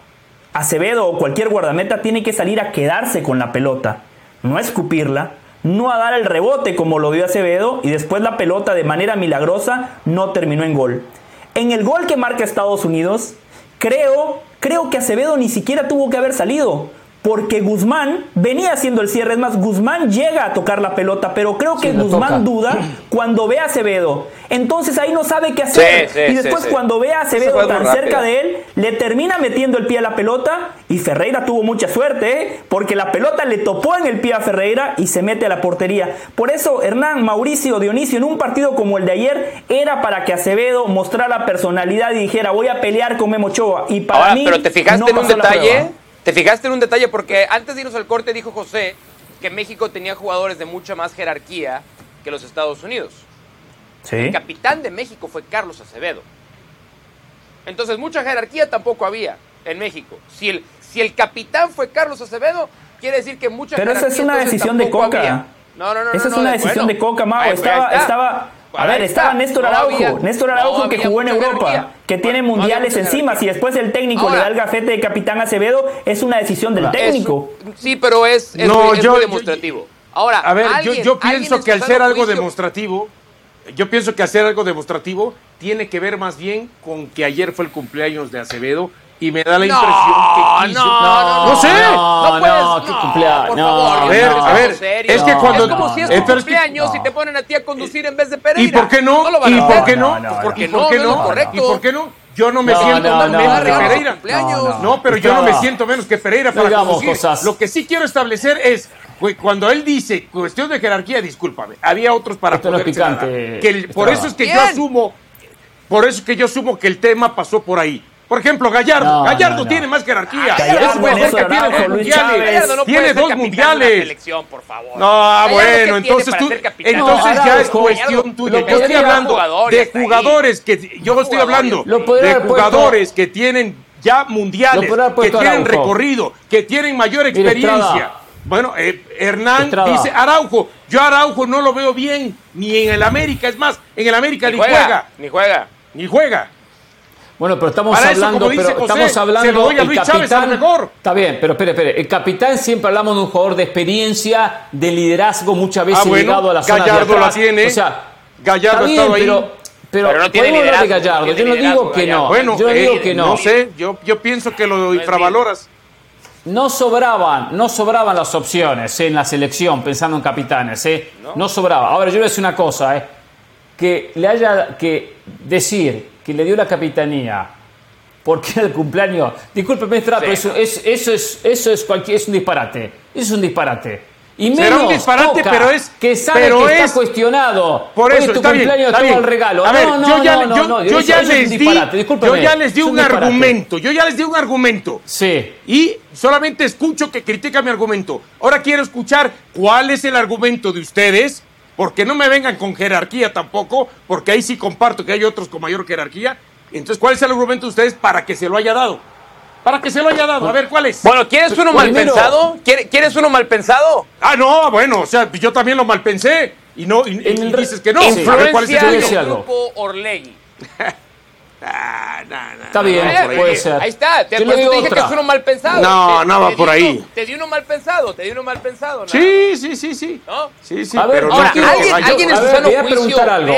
Acevedo o cualquier guardameta tiene que salir a quedarse con la pelota, no a escupirla, no a dar el rebote como lo dio Acevedo y después la pelota de manera milagrosa no terminó en gol. En el gol que marca Estados Unidos, creo, creo que Acevedo ni siquiera tuvo que haber salido porque Guzmán venía haciendo el cierre. Es más, Guzmán llega a tocar la pelota, pero creo que Guzmán duda cuando ve a Acevedo. Entonces ahí no sabe qué hacer. y después cuando ve a Acevedo tan cerca de él, le termina metiendo el pie a la pelota. Y Ferreira tuvo mucha suerte, ¿eh? porque la pelota le topó en el pie a Ferreira y se mete a la portería. Por eso Hernán, Mauricio, Dionisio, en un partido como el de ayer, era para que Acevedo mostrara personalidad y dijera, voy a pelear con Memo Ochoa. Y para mí, pero te fijaste en un detalle te fijaste en un detalle porque antes de irnos al corte dijo José que México tenía jugadores de mucha más jerarquía que los Estados Unidos. ¿Sí? El capitán de México fue Carlos Acevedo. Entonces, mucha jerarquía tampoco había en México. Si el, si el capitán fue Carlos Acevedo, quiere decir que mucha Pero esa es una decisión de Coca. No, no, no. Esa es una decisión de Coca, Mago. Estaba, estaba, a ver, estaba Néstor Araujo, Néstor Araujo que jugó en Europa, que tiene mundiales encima. Si después el técnico le da el gafete de capitán Acevedo, es una decisión del técnico. sí, pero es, no, yo, demostrativo. Ahora, a ver, yo, pienso que al ser algo demostrativo, yo pienso que hacer algo demostrativo tiene que ver más bien con que ayer fue el cumpleaños de Acevedo y me da la impresión que quiso. No, no, no, no, sé. No, puedes, no, qué cumpleaños. Por favor, a ver, a ver. Es que cuando. Es como si es tu cumpleaños y te ponen a ti a conducir en vez de Pereira. ¿Y por qué no? ¿Y por qué no? ¿Y por qué no? ¿Y por qué no? Yo no me siento menos que Pereira. No, pero yo no me siento menos que Pereira para conducir. Lo que sí quiero establecer es cuando él dice cuestión de jerarquía, discúlpame, había otros para Esto poder picante, que Por eso es que yo asumo, por eso es que yo asumo que el tema pasó por ahí. Por ejemplo, Gallardo. Gallardo tiene más jerarquía. Gallardo, es que tiene dos mundiales. tiene dos mundiales. por favor. No, bueno, entonces tú, entonces ya es cuestión tuya. Yo estoy hablando de jugadores que yo estoy hablando de jugadores que tienen ya mundiales, que tienen recorrido, que tienen mayor experiencia. Bueno, eh, Hernán dice Araujo. Yo Araujo no lo veo bien ni en el América. Es más, en el América ni, juega, Ni juega. Ni juega. Bueno, pero estamos hablando, pero estamos hablando el capitán. Está bien, pero espere, espere. El capitán siempre hablamos de un jugador de experiencia, de liderazgo, muchas veces ah, llegado a la zona Gallardo de la tiene. O sea, Gallardo está ahí. Pero, pero, no tiene liderazgo, de Gallardo. yo no digo que no. Bueno, yo digo eh, que no. No sé, yo, yo pienso que lo infravaloras. No sobraban, no sobraban las opciones eh, en la selección, pensando en capitanes, ¿eh? ¿No? ¿No? sobraba. Ahora yo voy a decir una cosa, ¿eh? que le haya que decir que le dio la capitanía porque era el cumpleaños. Discúlpeme, Estrada, pero eso, es, eso, es, eso es, cualquier, es un disparate. Eso es un disparate. Y menos Será un disparate, pero es. Que sabe pero que es, está cuestionado. Por eso, tu está cumpleaños bien, está el regalo. A ver, no, no, yo ya, no, yo, no, yo ya les di. Yo ya les di un, un argumento. Yo ya les di un argumento. Sí. Y solamente escucho que critica mi argumento. Ahora quiero escuchar cuál es el argumento de ustedes. Porque no me vengan con jerarquía tampoco, porque ahí sí comparto que hay otros con mayor jerarquía entonces, ¿cuál es el argumento de ustedes para que se lo haya dado? Para que se lo haya dado. A ver, ¿cuál es? Bueno, ¿quieres uno mal pensado? ¿Quieres uno mal pensado? Ah, no, bueno, o sea, yo también lo mal pensé. Y no, y, dices que no. Influencia ¿cuál es el grupo Orlegui. *laughs* Ah, Está bien, puede ser. Ahí está. Te, pues, dije que es uno mal pensado. No, no va por ahí. te di uno mal pensado, te di uno mal pensado. Sí, sí, sí, sí. ¿No? Sí, sí. A ver, pero ahora, alguien, alguien en su sano Le voy a preguntar algo.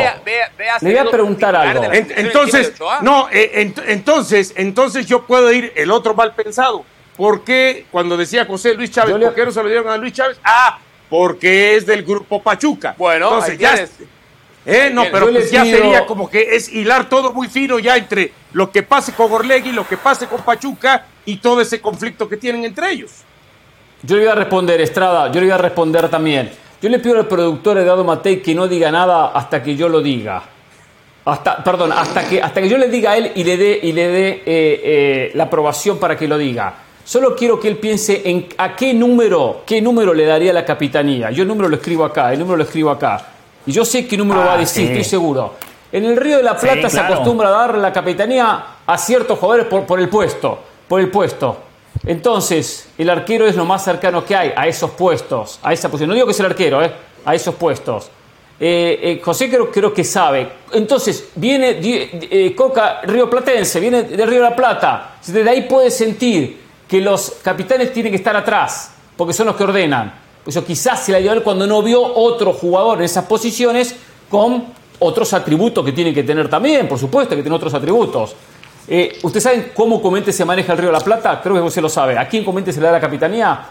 Le voy a preguntar algo. entonces, no, eh, entonces, entonces yo puedo ir el otro mal pensado. ¿Por qué cuando decía José Luis Chávez, ¿por qué no se lo dieron a Luis Chávez? Ah, porque es del grupo Pachuca. Bueno, entonces ya eh, no, pero pues ya sería como que es hilar todo muy fino ya entre lo que pase con Orlegui, lo que pase con Pachuca y todo ese conflicto que tienen entre ellos. Yo le voy a responder, Estrada, yo le voy a responder también. Yo le pido al productor Eduardo Matei que no diga nada hasta que yo lo diga. Hasta, perdón, hasta que, hasta que yo le diga a él y le dé, y le dé eh, eh, la aprobación para que lo diga. Solo quiero que él piense en a qué número, qué número le daría la capitanía. Yo el número lo escribo acá, el número lo escribo acá. Y yo sé qué número va a ah, decir, estoy seguro. En el Río de la Plata se acostumbra a dar la capitanía a ciertos jugadores por, por el puesto. Por el puesto. Entonces, el arquero es lo más cercano que hay a esos puestos, a esa posición. No digo que es el arquero, ¿eh? a esos puestos. Eh, eh, José creo, creo, que sabe. Entonces, viene eh, Coca Río Platense, viene de Río de la Plata. Desde ahí puede sentir que los capitanes tienen que estar atrás, porque son los que ordenan. Pues eso quizás se la dio cuando no vio otro jugador en esas posiciones con otros atributos que tienen que tener también, por supuesto, que tienen otros atributos. ¿Ustedes saben cómo Comente se maneja el Río de la Plata? Creo que usted lo sabe. ¿A quién Comente se le da la capitanía?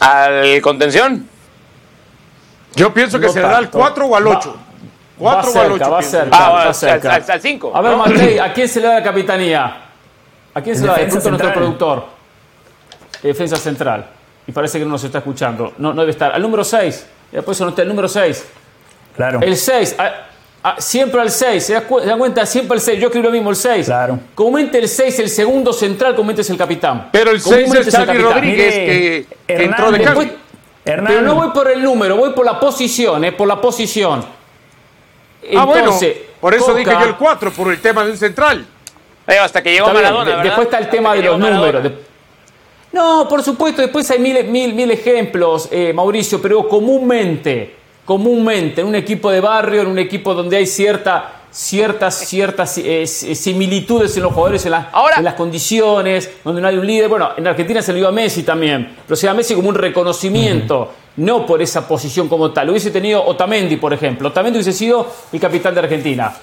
Al contención. Yo pienso que se le da al 4 o al 8. 4 o al 8. Va cerca, ah, va cerca. Al 5. A ver, Matei, ¿a quién se le da la capitanía? ¿A quién se le da? De nuestro productor. Defensa central. Y parece que no nos está escuchando. No, no debe estar. Al número 6. Después no está el número 6. Claro. El 6. siempre al 6. ¿Se da, cuenta? Siempre el 6. Yo creo lo mismo, el 6. Claro. Comúnmente el 6, el segundo central, comúnmente es el capitán. Pero el 6 es Xavi Rodríguez, que, entró de cambio. Pero no voy por el número, voy por la posición, eh, por la posición. ah, bueno, por eso dije yo el 4, por el tema de un central. hasta que llegó Maradona, Después está el tema de los números. No, por supuesto, después hay mil, mil, mil ejemplos, eh, Mauricio, pero comúnmente, comúnmente, en un equipo de barrio, en un equipo donde hay cierta ciertas, ciertas eh, similitudes en los jugadores, en, en, las condiciones, donde no hay un líder. Bueno, en Argentina se le dio a Messi también, pero se da a Messi como un reconocimiento, no por esa posición como tal. Hubiese tenido Otamendi, por ejemplo. Otamendi hubiese sido el capitán de Argentina.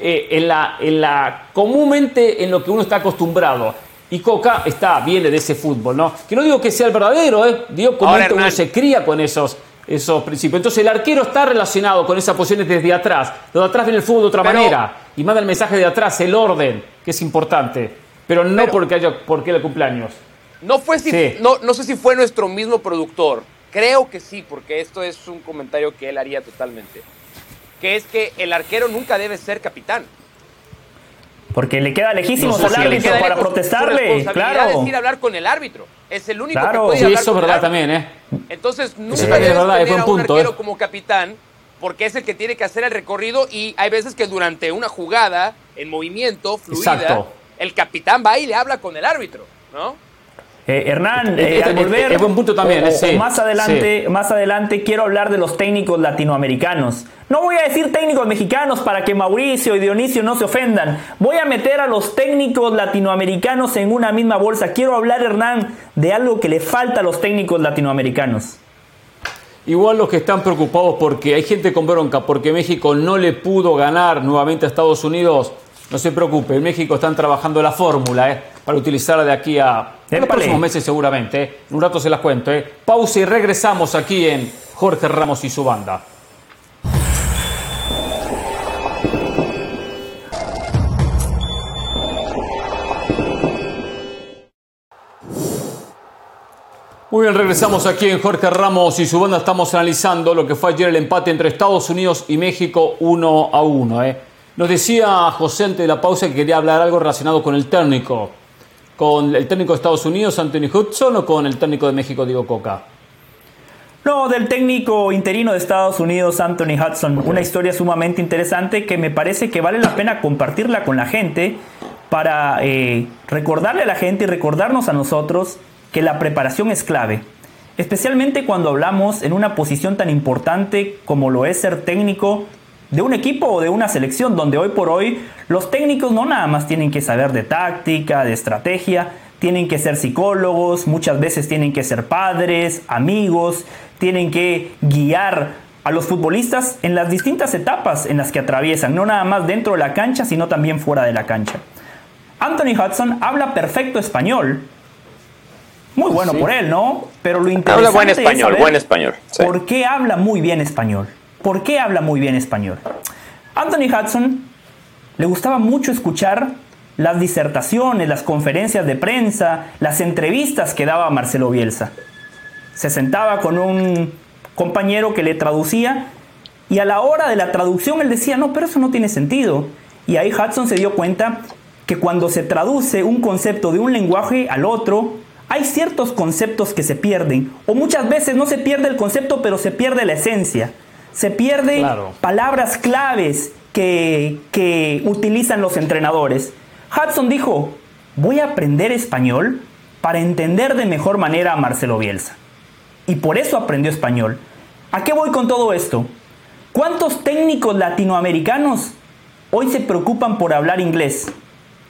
Eh, en, la, en la, comúnmente en lo que uno está acostumbrado. Y Coca está, viene de ese fútbol, ¿no? Que no digo que sea el verdadero, ¿eh? Digo, como uno se cría con esos esos principios. Entonces el arquero está relacionado con esas posiciones desde atrás. Lo de atrás viene el fútbol de otra manera y manda el mensaje de atrás, el orden, que es importante. Pero no porque haya porque el cumpleaños. No fue si, no, no sé si fue nuestro mismo productor. Creo que sí, porque esto es un comentario que él haría totalmente. Que es que el arquero nunca debe ser capitán. Porque le queda lejísimo al árbitro para protestarle. Claro. es ir a hablar con el árbitro. Es el único que puede sí, hablar eso es verdad también, ¿eh? Entonces, nunca debes tener a un arquero ¿eh? como capitán porque es el que tiene que hacer el recorrido y hay veces que durante una jugada en movimiento fluida, el capitán va y le habla con el árbitro, ¿no? Eh, Hernán, eh, eh, al volver, buen punto también, más adelante, más adelante quiero hablar de los técnicos latinoamericanos. No voy a decir técnicos mexicanos para que Mauricio y Dionisio no se ofendan. Voy a meter a los técnicos latinoamericanos en una misma bolsa. Quiero hablar, Hernán, de algo que le falta a los técnicos latinoamericanos. Igual los que están preocupados porque hay gente con bronca, porque México no le pudo ganar nuevamente a Estados Unidos, no se preocupe, en México están trabajando la fórmula, ¿eh? Para utilizarla de aquí a los próximos meses seguramente. ¿eh? un rato se las cuento. ¿eh? Pausa y regresamos aquí en Jorge Ramos y su banda. Muy bien, regresamos aquí en Jorge Ramos y su banda. Estamos analizando lo que fue ayer el empate entre Estados Unidos y México 1 a 1. ¿eh? Nos decía José antes de la pausa que quería hablar algo relacionado con el técnico con el técnico de Estados Unidos, Anthony Hudson, o con el técnico de México, Diego Coca? No, del técnico interino de Estados Unidos, Anthony Hudson. Una historia sumamente interesante que me parece que vale la pena compartirla con la gente para eh, recordarle a la gente y recordarnos a nosotros que la preparación es clave. Especialmente cuando hablamos en una posición tan importante como lo es ser técnico de un equipo o de una selección, donde hoy por hoy los técnicos no nada más tienen que saber de táctica, de estrategia, tienen que ser psicólogos, muchas veces tienen que ser padres, amigos, tienen que guiar a los futbolistas en las distintas etapas en las que atraviesan, no nada más dentro de la cancha, sino también fuera de la cancha. Anthony Hudson habla perfecto español. Muy bueno por él, ¿no? Pero lo interesante habla buen español, buen español. ¿Por qué habla muy bien español? ¿Por qué habla muy bien español? Anthony Hudson le gustaba mucho escuchar las disertaciones, las conferencias de prensa, las entrevistas que daba Marcelo Bielsa. Se sentaba con un compañero que le traducía y a la hora de la traducción él decía, no, pero eso no tiene sentido. Y ahí Hudson se dio cuenta que cuando se traduce un concepto de un lenguaje al otro, hay ciertos conceptos que se pierden. O muchas veces no se pierde el concepto, pero se pierde la esencia. Se pierden palabras claves que, que utilizan los entrenadores. Hudson dijo, voy a aprender español para entender de mejor manera a Marcelo Bielsa. Y por eso aprendió español. ¿A qué voy con todo esto? ¿Cuántos técnicos latinoamericanos hoy se preocupan por hablar inglés?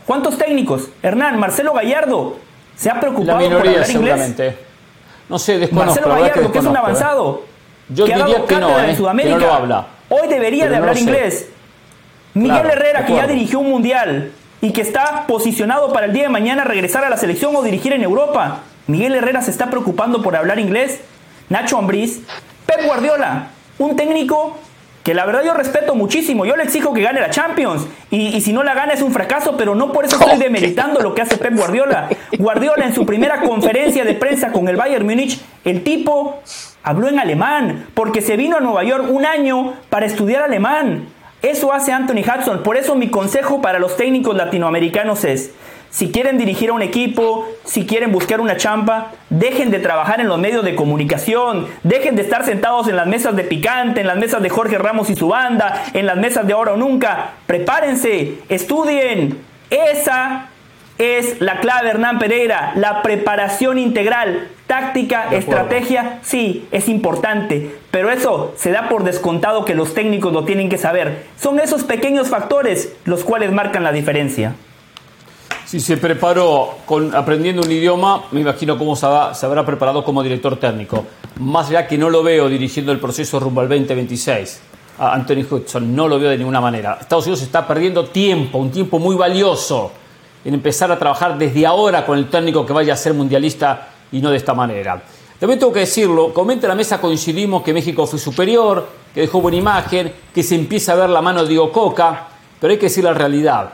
¿Cuántos técnicos? Hernán, Marcelo Gallardo, ¿se ha preocupado por hablar inglés? No sé, desconozco. Marcelo Gallardo, que, es un ¿eh? avanzado. Yo que diría que no, en ¿eh? Sudamérica, habla. Hoy debería de hablar inglés. Miguel Herrera, que ya dirigió un mundial y que está posicionado para el día de mañana regresar a la selección o dirigir en Europa. Miguel Herrera se está preocupando por hablar inglés. Nacho Ambriz, Pep Guardiola, un técnico que la verdad yo respeto muchísimo. Yo le exijo que gane la Champions. Y, si no la gana es un fracaso, pero no por eso estoy *laughs* demeritando lo que hace Pep Guardiola. Guardiola en su primera conferencia de prensa con el Bayern Múnich, el tipo habló en alemán, porque se vino a Nueva York un año para estudiar alemán. Eso hace Anthony Hudson. Por eso mi consejo para los técnicos latinoamericanos es, si quieren dirigir a un equipo, si quieren buscar una champa, dejen de trabajar en los medios de comunicación, dejen de estar sentados en las mesas de Picante, en las mesas de Jorge Ramos y su banda, en las mesas de Ahora o Nunca. Prepárense, estudien. Esa es la clave, Hernán Pereira, la preparación integral, táctica, estrategia, sí, es importante, pero eso se da por descontado que los técnicos lo tienen que saber. Son esos pequeños factores los cuales marcan la diferencia. Si se preparó con, aprendiendo un idioma, me imagino cómo se, habrá preparado como director técnico. Más allá que no lo veo dirigiendo el proceso rumbo al 2026. A Anthony Hudson no lo veo de ninguna manera. Estados Unidos está perdiendo tiempo, un tiempo muy valioso, en empezar a trabajar desde ahora con el técnico que vaya a ser mundialista y no de esta manera. También tengo que decirlo, comenta la mesa coincidimos que México fue superior, que dejó buena imagen, que se empieza a ver la mano de Diego Coca, pero hay que decir la realidad.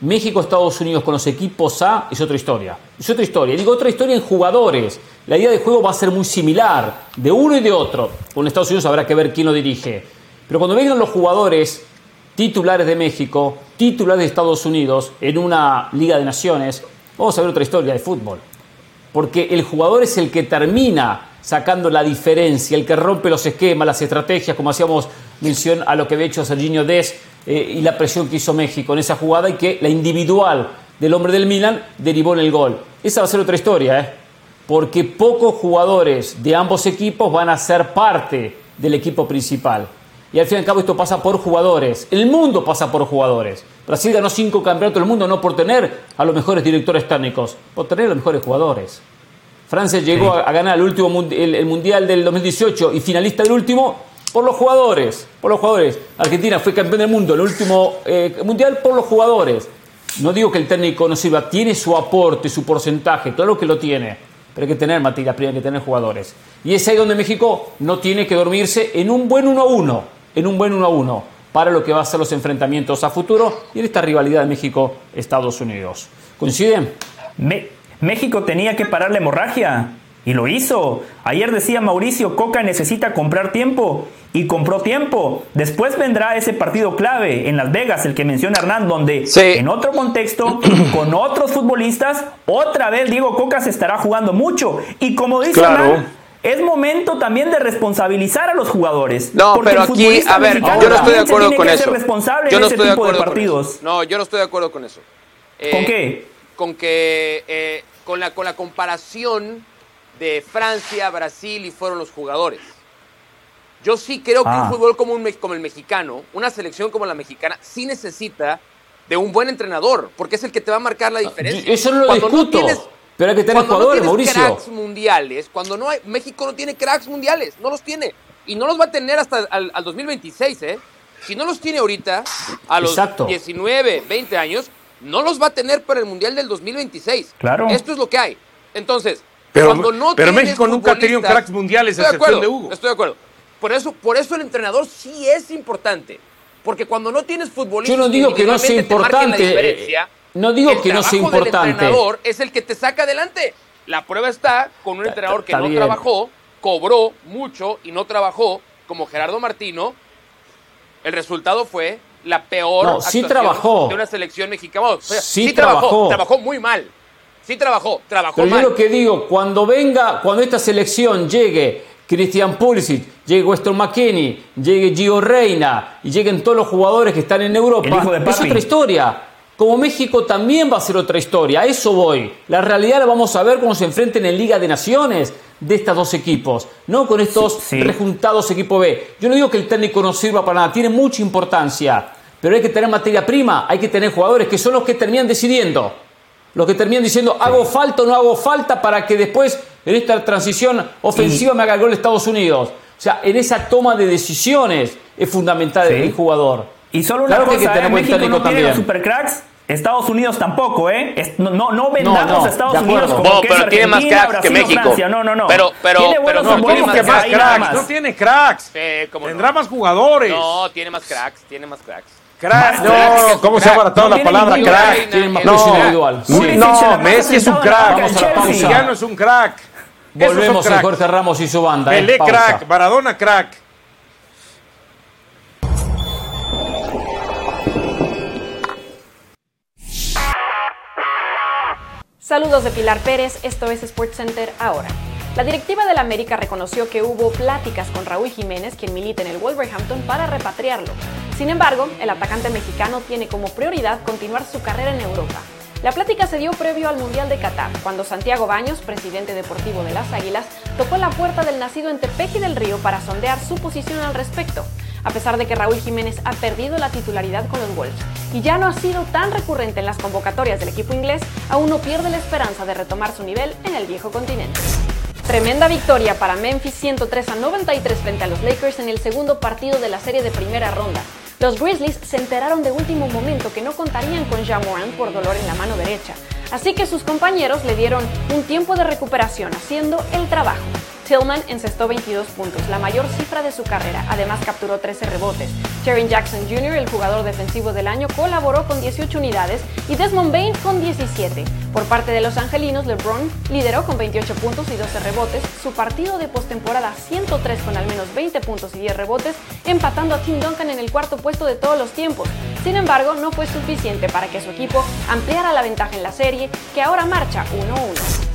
México-Estados Unidos con los equipos A es otra historia. Es otra historia. Digo otra historia en jugadores. La idea de juego va a ser muy similar de uno y de otro. Con Estados Unidos habrá que ver quién lo dirige. Pero cuando vengan los jugadores titulares de México, titulares de Estados Unidos en una Liga de Naciones, vamos a ver otra historia de fútbol. Porque el jugador es el que termina sacando la diferencia, el que rompe los esquemas, las estrategias, como hacíamos mención a lo que había hecho Serginho Des eh, y la presión que hizo México en esa jugada y que la individual del hombre del Milan derivó en el gol. Esa va a ser otra historia, ¿eh? porque pocos jugadores de ambos equipos van a ser parte del equipo principal. Y al fin y al cabo esto pasa por jugadores. El mundo pasa por jugadores. Brasil ganó cinco campeonatos del mundo no por tener a los mejores directores técnicos, por tener a los mejores jugadores. Francia llegó a, ganar el, último, el Mundial del 2018 y finalista del último por los jugadores, por los jugadores. Argentina fue campeón del mundo, el último eh, mundial por los jugadores. No digo que el técnico no sirva, tiene su aporte, su porcentaje, claro que lo tiene, pero hay que tener materia prima, hay que tener jugadores. Y es ahí donde México no tiene que dormirse en un buen 1 a 1, en un buen 1 a 1, para lo que va a ser los enfrentamientos a futuro y en esta rivalidad de México-Estados Unidos. ¿Coinciden? México tenía que parar la hemorragia. Y lo hizo. Ayer decía Mauricio, Coca necesita comprar tiempo. Y compró tiempo. Después vendrá ese partido clave en Las Vegas, el que menciona Hernán, donde en otro contexto, *clears throat* con otros futbolistas, otra vez Diego Coca se estará jugando mucho. Y como dice Hernán, es momento también de responsabilizar a los jugadores. No, pero aquí, a ver, yo no estoy de acuerdo con eso. responsable yo no estoy de acuerdo partidos. No, yo no estoy de acuerdo con eso. ¿Con qué? Con que, eh, con, la, con la comparación de Francia, Brasil y fueron los jugadores. Yo sí creo que un ah. fútbol como, un, como el mexicano, una selección como la mexicana, sí necesita de un buen entrenador, porque es el que te va a marcar la diferencia. Eso no lo cuando discuto, no tienes, pero hay que tener jugadores, no Mauricio. cracks mundiales, cuando no hay, México no tiene cracks mundiales, no los tiene. Y no los va a tener hasta al, 2026, ¿eh? Si no los tiene ahorita, a los 19, 20 años, no los va a tener para el Mundial del 2026. Claro. Esto es lo que hay. Entonces, pero, México nunca ha tenido cracks mundiales, estoy excepción de, Hugo. Estoy de acuerdo. Por eso, por eso el entrenador sí es importante. Porque cuando no tienes futbolistas. Yo no digo que no sea importante. Eh, no digo que no sea importante. El entrenador es el que te saca adelante. La prueba está con un entrenador que no trabajó, cobró mucho y no trabajó, como Gerardo Martino. El resultado fue la peor no, sí trabajó. de una selección mexicana. sí, trabajó. Trabajó muy mal. Sí trabajó, trabajó Pero yo lo que digo, cuando venga, cuando esta selección llegue Christian Pulisic, llegue Weston McKinney, llegue Gio Reina y lleguen todos los jugadores que están en Europa, es otra historia. Como México también va a ser otra historia. A eso voy. La realidad la vamos a ver cuando se enfrenten en Liga de Naciones de estos dos equipos, no con estos rejuntados equipo B. Yo no digo que el técnico no sirva para nada, tiene mucha importancia, pero hay que tener materia prima, hay que tener jugadores que son los que terminan decidiendo, los que terminan diciendo hago falta o no hago falta para que después en esta transición ofensiva me haga el gol Estados Unidos. O sea, en esa toma de decisiones es fundamental el jugador. Y solo una cosa, que ¿eh? México no tiene los supercracks, Estados Unidos tampoco, ¿eh? No, no, no vendamos a Estados Unidos como no, que pero tiene más cracks que México. Francia. No, no, no. Pero, pero, tiene pero no, tiene más, más cracks. No tiene cracks. Eh, Tendrá no? más jugadores. No, tiene más cracks. Tiene más cracks. Crack, no, ¿cómo se ha abaratado la palabra crack? Tiene más no, individual. Sí. No, Messi es un crack. Cristiano es un crack. Volvemos a Jorge Ramos y su banda. Pelé crack, Maradona crack. Saludos de Pilar Pérez, esto es SportsCenter ahora. La directiva del América reconoció que hubo pláticas con Raúl Jiménez, quien milita en el Wolverhampton, para repatriarlo. Sin embargo, el atacante mexicano tiene como prioridad continuar su carrera en Europa. La plática se dio previo al Mundial de Qatar, cuando Santiago Baños, presidente deportivo de las Águilas, tocó la puerta del nacido en Tepeji del Río para sondear su posición al respecto a pesar de que Raúl Jiménez ha perdido la titularidad con los Wolves y ya no ha sido tan recurrente en las convocatorias del equipo inglés, aún no pierde la esperanza de retomar su nivel en el viejo continente. Tremenda victoria para Memphis 103 a 93 frente a los Lakers en el segundo partido de la serie de primera ronda. Los Grizzlies se enteraron de último momento que no contarían con Ja por dolor en la mano derecha, así que sus compañeros le dieron un tiempo de recuperación haciendo el trabajo. Tillman encestó 22 puntos, la mayor cifra de su carrera. Además capturó 13 rebotes. Terry Jackson Jr., el jugador defensivo del año, colaboró con 18 unidades y Desmond Bain con 17. Por parte de los angelinos, LeBron lideró con 28 puntos y 12 rebotes. Su partido de postemporada 103 con al menos 20 puntos y 10 rebotes, empatando a Tim Duncan en el cuarto puesto de todos los tiempos. Sin embargo, no fue suficiente para que su equipo ampliara la ventaja en la serie, que ahora marcha 1-1.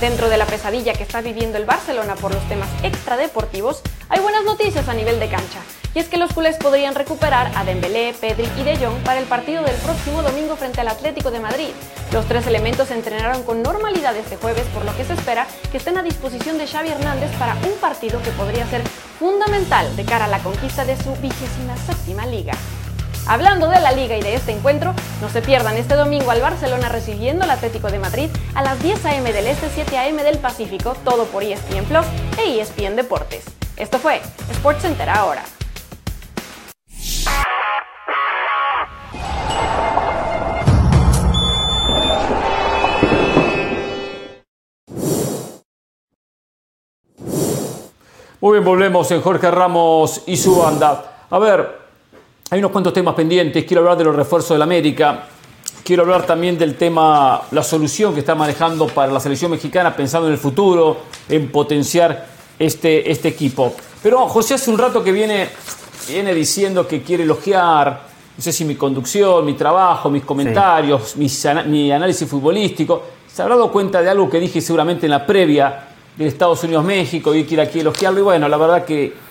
Dentro de la pesadilla que está viviendo el Barcelona por los temas extradeportivos, hay buenas noticias a nivel de cancha. Y es que los culés podrían recuperar a Dembélé, Pedri y De Jong para el partido del próximo domingo frente al Atlético de Madrid. Los tres elementos entrenaron con normalidad este jueves, por lo que se espera que estén a disposición de Xavi Hernández para un partido que podría ser fundamental de cara a la conquista de su vigésima séptima liga. Hablando de la liga y de este encuentro, no se pierdan este domingo al Barcelona recibiendo al Atlético de Madrid a las 10 a.m. del Este, 7 a.m. del Pacífico, todo por ESPN Plus e ESPN Deportes. Esto fue SportsCenter ahora. Muy bien, volvemos en Jorge Ramos y su banda. A ver, hay unos cuantos temas pendientes. Quiero hablar de los refuerzos del América. Quiero hablar también del tema, la solución que está manejando para la selección mexicana, pensando en el futuro, en potenciar este, este equipo. Pero José hace un rato que viene, viene diciendo que quiere elogiar, no sé si mi conducción, mi trabajo, mis comentarios, mi análisis futbolístico. Se habrá dado cuenta de algo que dije seguramente en la previa de Estados Unidos-México y quiere aquí elogiarlo. Y bueno, la verdad que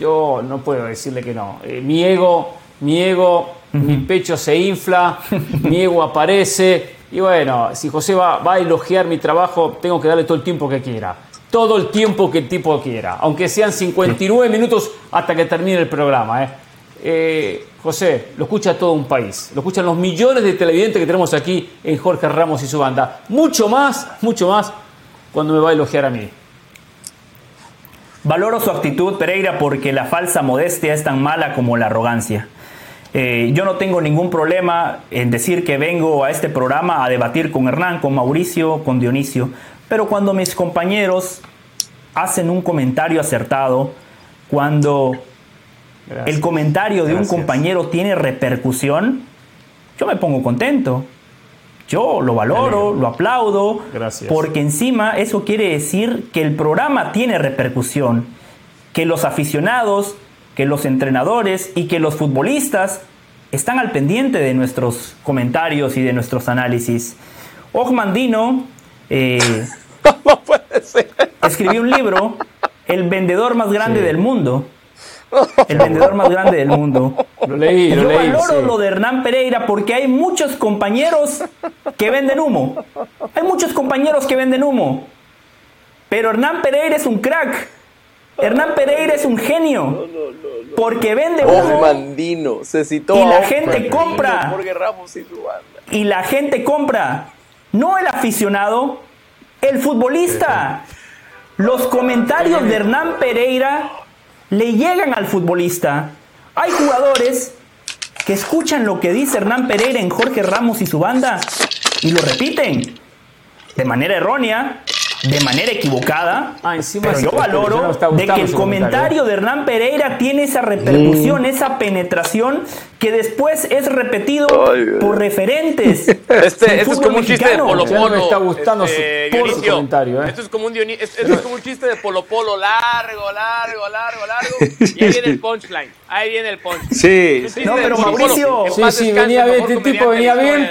yo no puedo decirle que no. Eh, mi ego, mi ego, mi pecho se infla, mi ego aparece. Y bueno, si José va, va, a elogiar mi trabajo, tengo que darle todo el tiempo que quiera. Todo el tiempo que el tipo quiera. Aunque sean 59 minutos hasta que termine el programa. ¿eh? Eh, José, lo escucha todo un país. Lo escuchan los millones de televidentes que tenemos aquí en Jorge Ramos y su banda. Mucho más, mucho más cuando me va a elogiar a mí. Valoro su actitud, Pereira, porque la falsa modestia es tan mala como la arrogancia. Eh, yo no tengo ningún problema en decir que vengo a este programa a debatir con Hernán, con Mauricio, con Dionisio, pero cuando mis compañeros hacen un comentario acertado, cuando el comentario de un compañero tiene repercusión, yo me pongo contento. Yo lo valoro, lo aplaudo, porque encima eso quiere decir que el programa tiene repercusión, que los aficionados, que los entrenadores y que los futbolistas están al pendiente de nuestros comentarios y de nuestros análisis. Ogmandino eh, *laughs* escribió un libro, El vendedor más grande del mundo. El vendedor más grande del mundo. Lo leí, lo Yo leí. valoro lo de Hernán Pereira porque hay muchos compañeros que venden humo. Hay muchos compañeros que venden humo. Pero Hernán Pereira es un crack. Hernán Pereira es un genio. Porque vende humo. Mandino. Se citó y la gente compra. Jorge Ramos y su banda. Y la gente compra. No el aficionado, el futbolista. Los comentarios de Hernán Pereira le llegan al futbolista. Hay jugadores que escuchan lo que dice Hernán Pereira en Jorge Ramos y su banda y lo repiten de manera errónea, de manera equivocada. Ah, encima pero yo valoro no me está de que el comentario de Hernán Pereira tiene esa repercusión, esa penetración que después es repetido por referentes. *laughs* Este, del este es fútbol como un chiste de mexicano. Polo me está gustando su- este, por su Dionisio. comentario, ¿eh? Esto es como un Dioni- es- esto es como un chiste de Polo Polo largo, largo, largo, largo. *laughs* Y ahí viene el punchline. Ahí viene el punchline. Sí. No, pero Polo. Mauricio- Sí, sí, venía este tipo venía bien.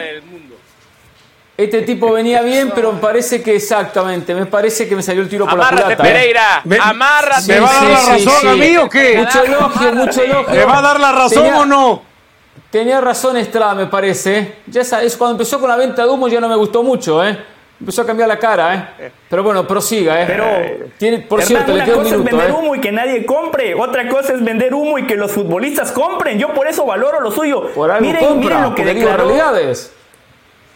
Este tipo venía bien, pero me parece que exactamente, me parece que me salió el tiro por la Amárrate, culata. ¿eh? Pereira. Me- Amárrate. ¿Me va a dar la sí, razón sí. a mí o qué? Mucho elogio, mucho elogio. ¿Me va a dar la razón Tenía- o no? Tenía razón Estrada, me parece. ¿eh? Ya sabes, cuando empezó con la venta de humo ya no me gustó mucho, ¿eh? Empezó a cambiar la cara, ¿eh? Pero bueno, prosiga, ¿eh? Pero, Tiene, por Hernán, cierto, le una queda un cosa minuto, es vender ¿eh? humo y que nadie compre. Otra cosa es vender humo y que los futbolistas compren. Yo por eso valoro lo suyo. Por algo miren, compra, miren lo que declaró. realidades.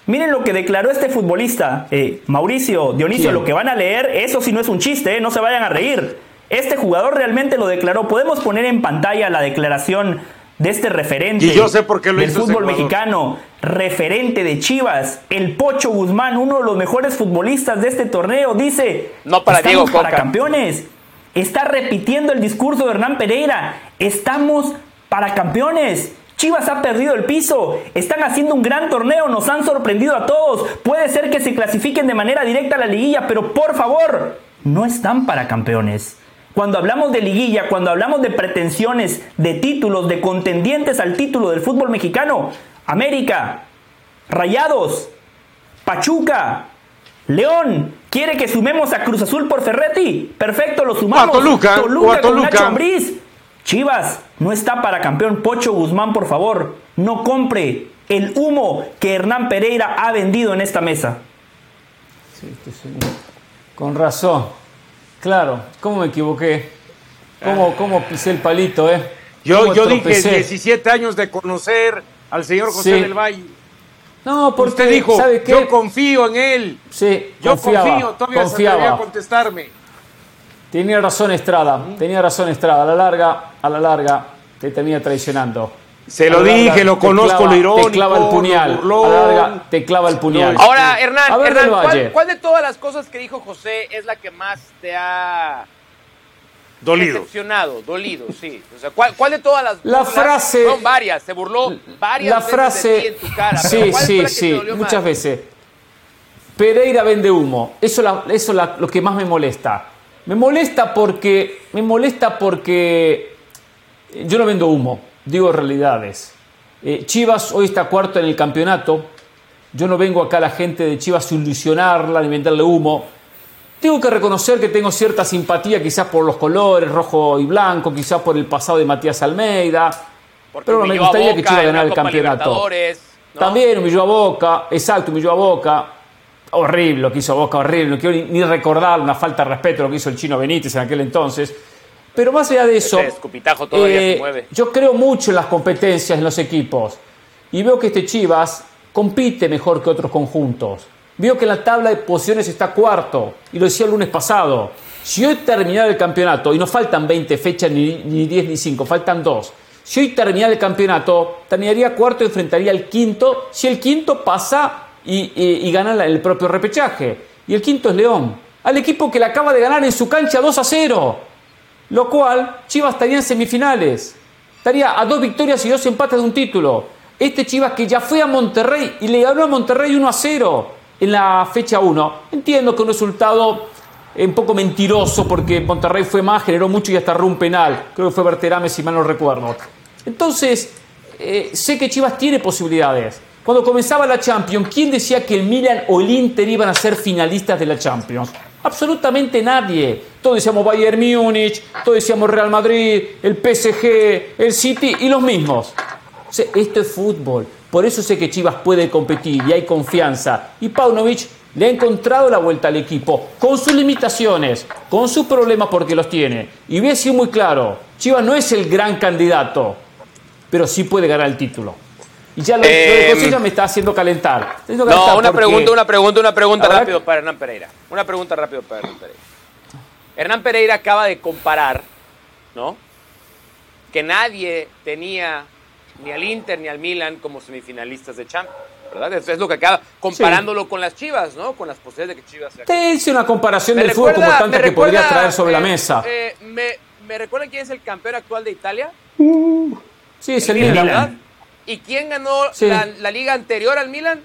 Miren lo que declaró este futbolista. Eh, Mauricio, Dionisio, ¿Quién? lo que van a leer, eso sí no es un chiste, eh, no se vayan a reír. Este jugador realmente lo declaró. Podemos poner en pantalla la declaración de este referente Y yo sé por qué lo del hizo fútbol mexicano, referente de Chivas, el Pocho Guzmán, uno de los mejores futbolistas de este torneo, dice, No para "Estamos Diego para Coca". campeones. Está repitiendo el discurso de Hernán Pereira. Estamos para campeones. Chivas ha perdido el piso. Están haciendo un gran torneo. Nos han sorprendido a todos. Puede ser que se clasifiquen de manera directa a la liguilla, pero por favor, no están para campeones. Cuando hablamos de liguilla, cuando hablamos de pretensiones, de títulos, de contendientes al título del fútbol mexicano, América, Rayados, Pachuca, León, ¿quiere que sumemos a Cruz Azul por Ferretti? Perfecto, lo sumamos. O a Toluca, o a con Toluca. Nacho Ambriz. Chivas, no está para campeón. Pocho Guzmán, por favor, no compre el humo que Hernán Pereira ha vendido en esta mesa. Con razón. Claro, ¿cómo me equivoqué? ¿Cómo, cómo pisé el palito, eh? Yo, ¿Cómo yo dije tropecé? 17 años de conocer al señor José Sí. del Valle. No, porque Usted dijo, ¿sabe qué? yo confío en él. sí, Yo confiaba, confío, todavía se atrevía a confiaba. contestarme. Tenía razón Estrada, tenía razón Estrada. A la larga, a la larga, te termina traicionando. Se A lo larga, dije, lo conozco, clava- lo irónico, Te clava el puñal. burlón. A la larga, te clava el puñal. Ahora, Hernán, A ver, Hernán, del ¿cuál, Valle. cuál de todas las cosas que dijo José es la que más te ha Dolido. decepcionado, dolido, sí? O sea, ¿cuál, cuál de todas las La frase- Son varias, se burló varias La veces frase. de ti en tu cara. sí, ¿cuál fue sí, sí, muchas más? veces. Pereira vende humo. Eso la- eso la- lo que más me molesta. Me molesta porque me molesta porque yo no vendo humo, digo realidades. Eh, Chivas hoy está cuarto en el campeonato. Yo no vengo acá a la gente de Chivas a ilusionarla ni venderle humo. Tengo que reconocer que tengo cierta simpatía quizás por los colores, rojo y blanco, quizás por el pasado de Matías Almeida. Porque Pero me gustaría que Chivas ganara el campeonato. ¿no? También humilló a Boca, exacto, humilló a Boca. Horrible lo que hizo Boca, horrible. No quiero ni, recordar una falta de respeto lo que hizo el chino Benítez en aquel entonces. Pero más allá de eso, escupitajo todavía eh, se mueve. yo creo mucho en las competencias en los equipos. Y veo que este Chivas compite mejor que otros conjuntos. Veo que en la tabla de posiciones está cuarto. Y lo decía el lunes pasado. Si hoy terminara el campeonato, y no faltan 20 fechas, ni, ni 10 ni 5, faltan 2. Si hoy terminara el campeonato, terminaría cuarto y enfrentaría al quinto. Si el quinto pasa y, y- gana el propio repechaje. Y el quinto es León. Al equipo que le acaba de ganar en su cancha 2 a 0. Lo cual, Chivas estaría en semifinales. Estaría a dos victorias y dos empates de un título. Este Chivas que ya fue a Monterrey y le ganó a Monterrey 1 a 0 en la fecha 1. Entiendo que un resultado eh, un poco mentiroso porque Monterrey fue más, generó mucho y hasta erró un penal. Creo que fue Berterame, si mal no recuerdo. Entonces, eh, sé que Chivas tiene posibilidades. Cuando comenzaba la Champions, ¿quién decía que el Milan o el Inter iban a ser finalistas de la Champions? Absolutamente nadie. Todos decíamos Bayern Múnich, todos decíamos Real Madrid, el PSG, el City y los mismos. esto es fútbol. Por eso sé que Chivas puede competir y hay confianza. Y Paunovic le ha encontrado la vuelta al equipo, con sus limitaciones, con sus problemas porque los tiene. Y voy a decir muy claro, Chivas no es el gran candidato, pero sí puede ganar el título. Y ya lo, de em, me está haciendo calentar. no, una pregunta, una pregunta, una pregunta rápido para Hernán Pereira. Una pregunta rápido para Hernán Pereira. Hernán Pereira acaba de comparar, ¿no? Que nadie tenía ni al Inter ni al Milan como semifinalistas de Champions. ¿verdad? Eso es lo que acaba comparándolo con las Chivas, ¿no? Con las posibilidades de que Chivas sea. Te hice una comparación del fútbol como tanta que podría traer sobre la mesa. Eh, me, ¿Me recuerdan quién es el campeón actual de Italia? sí, es el, Milan. ¿Y quién ganó la, liga anterior al Milan?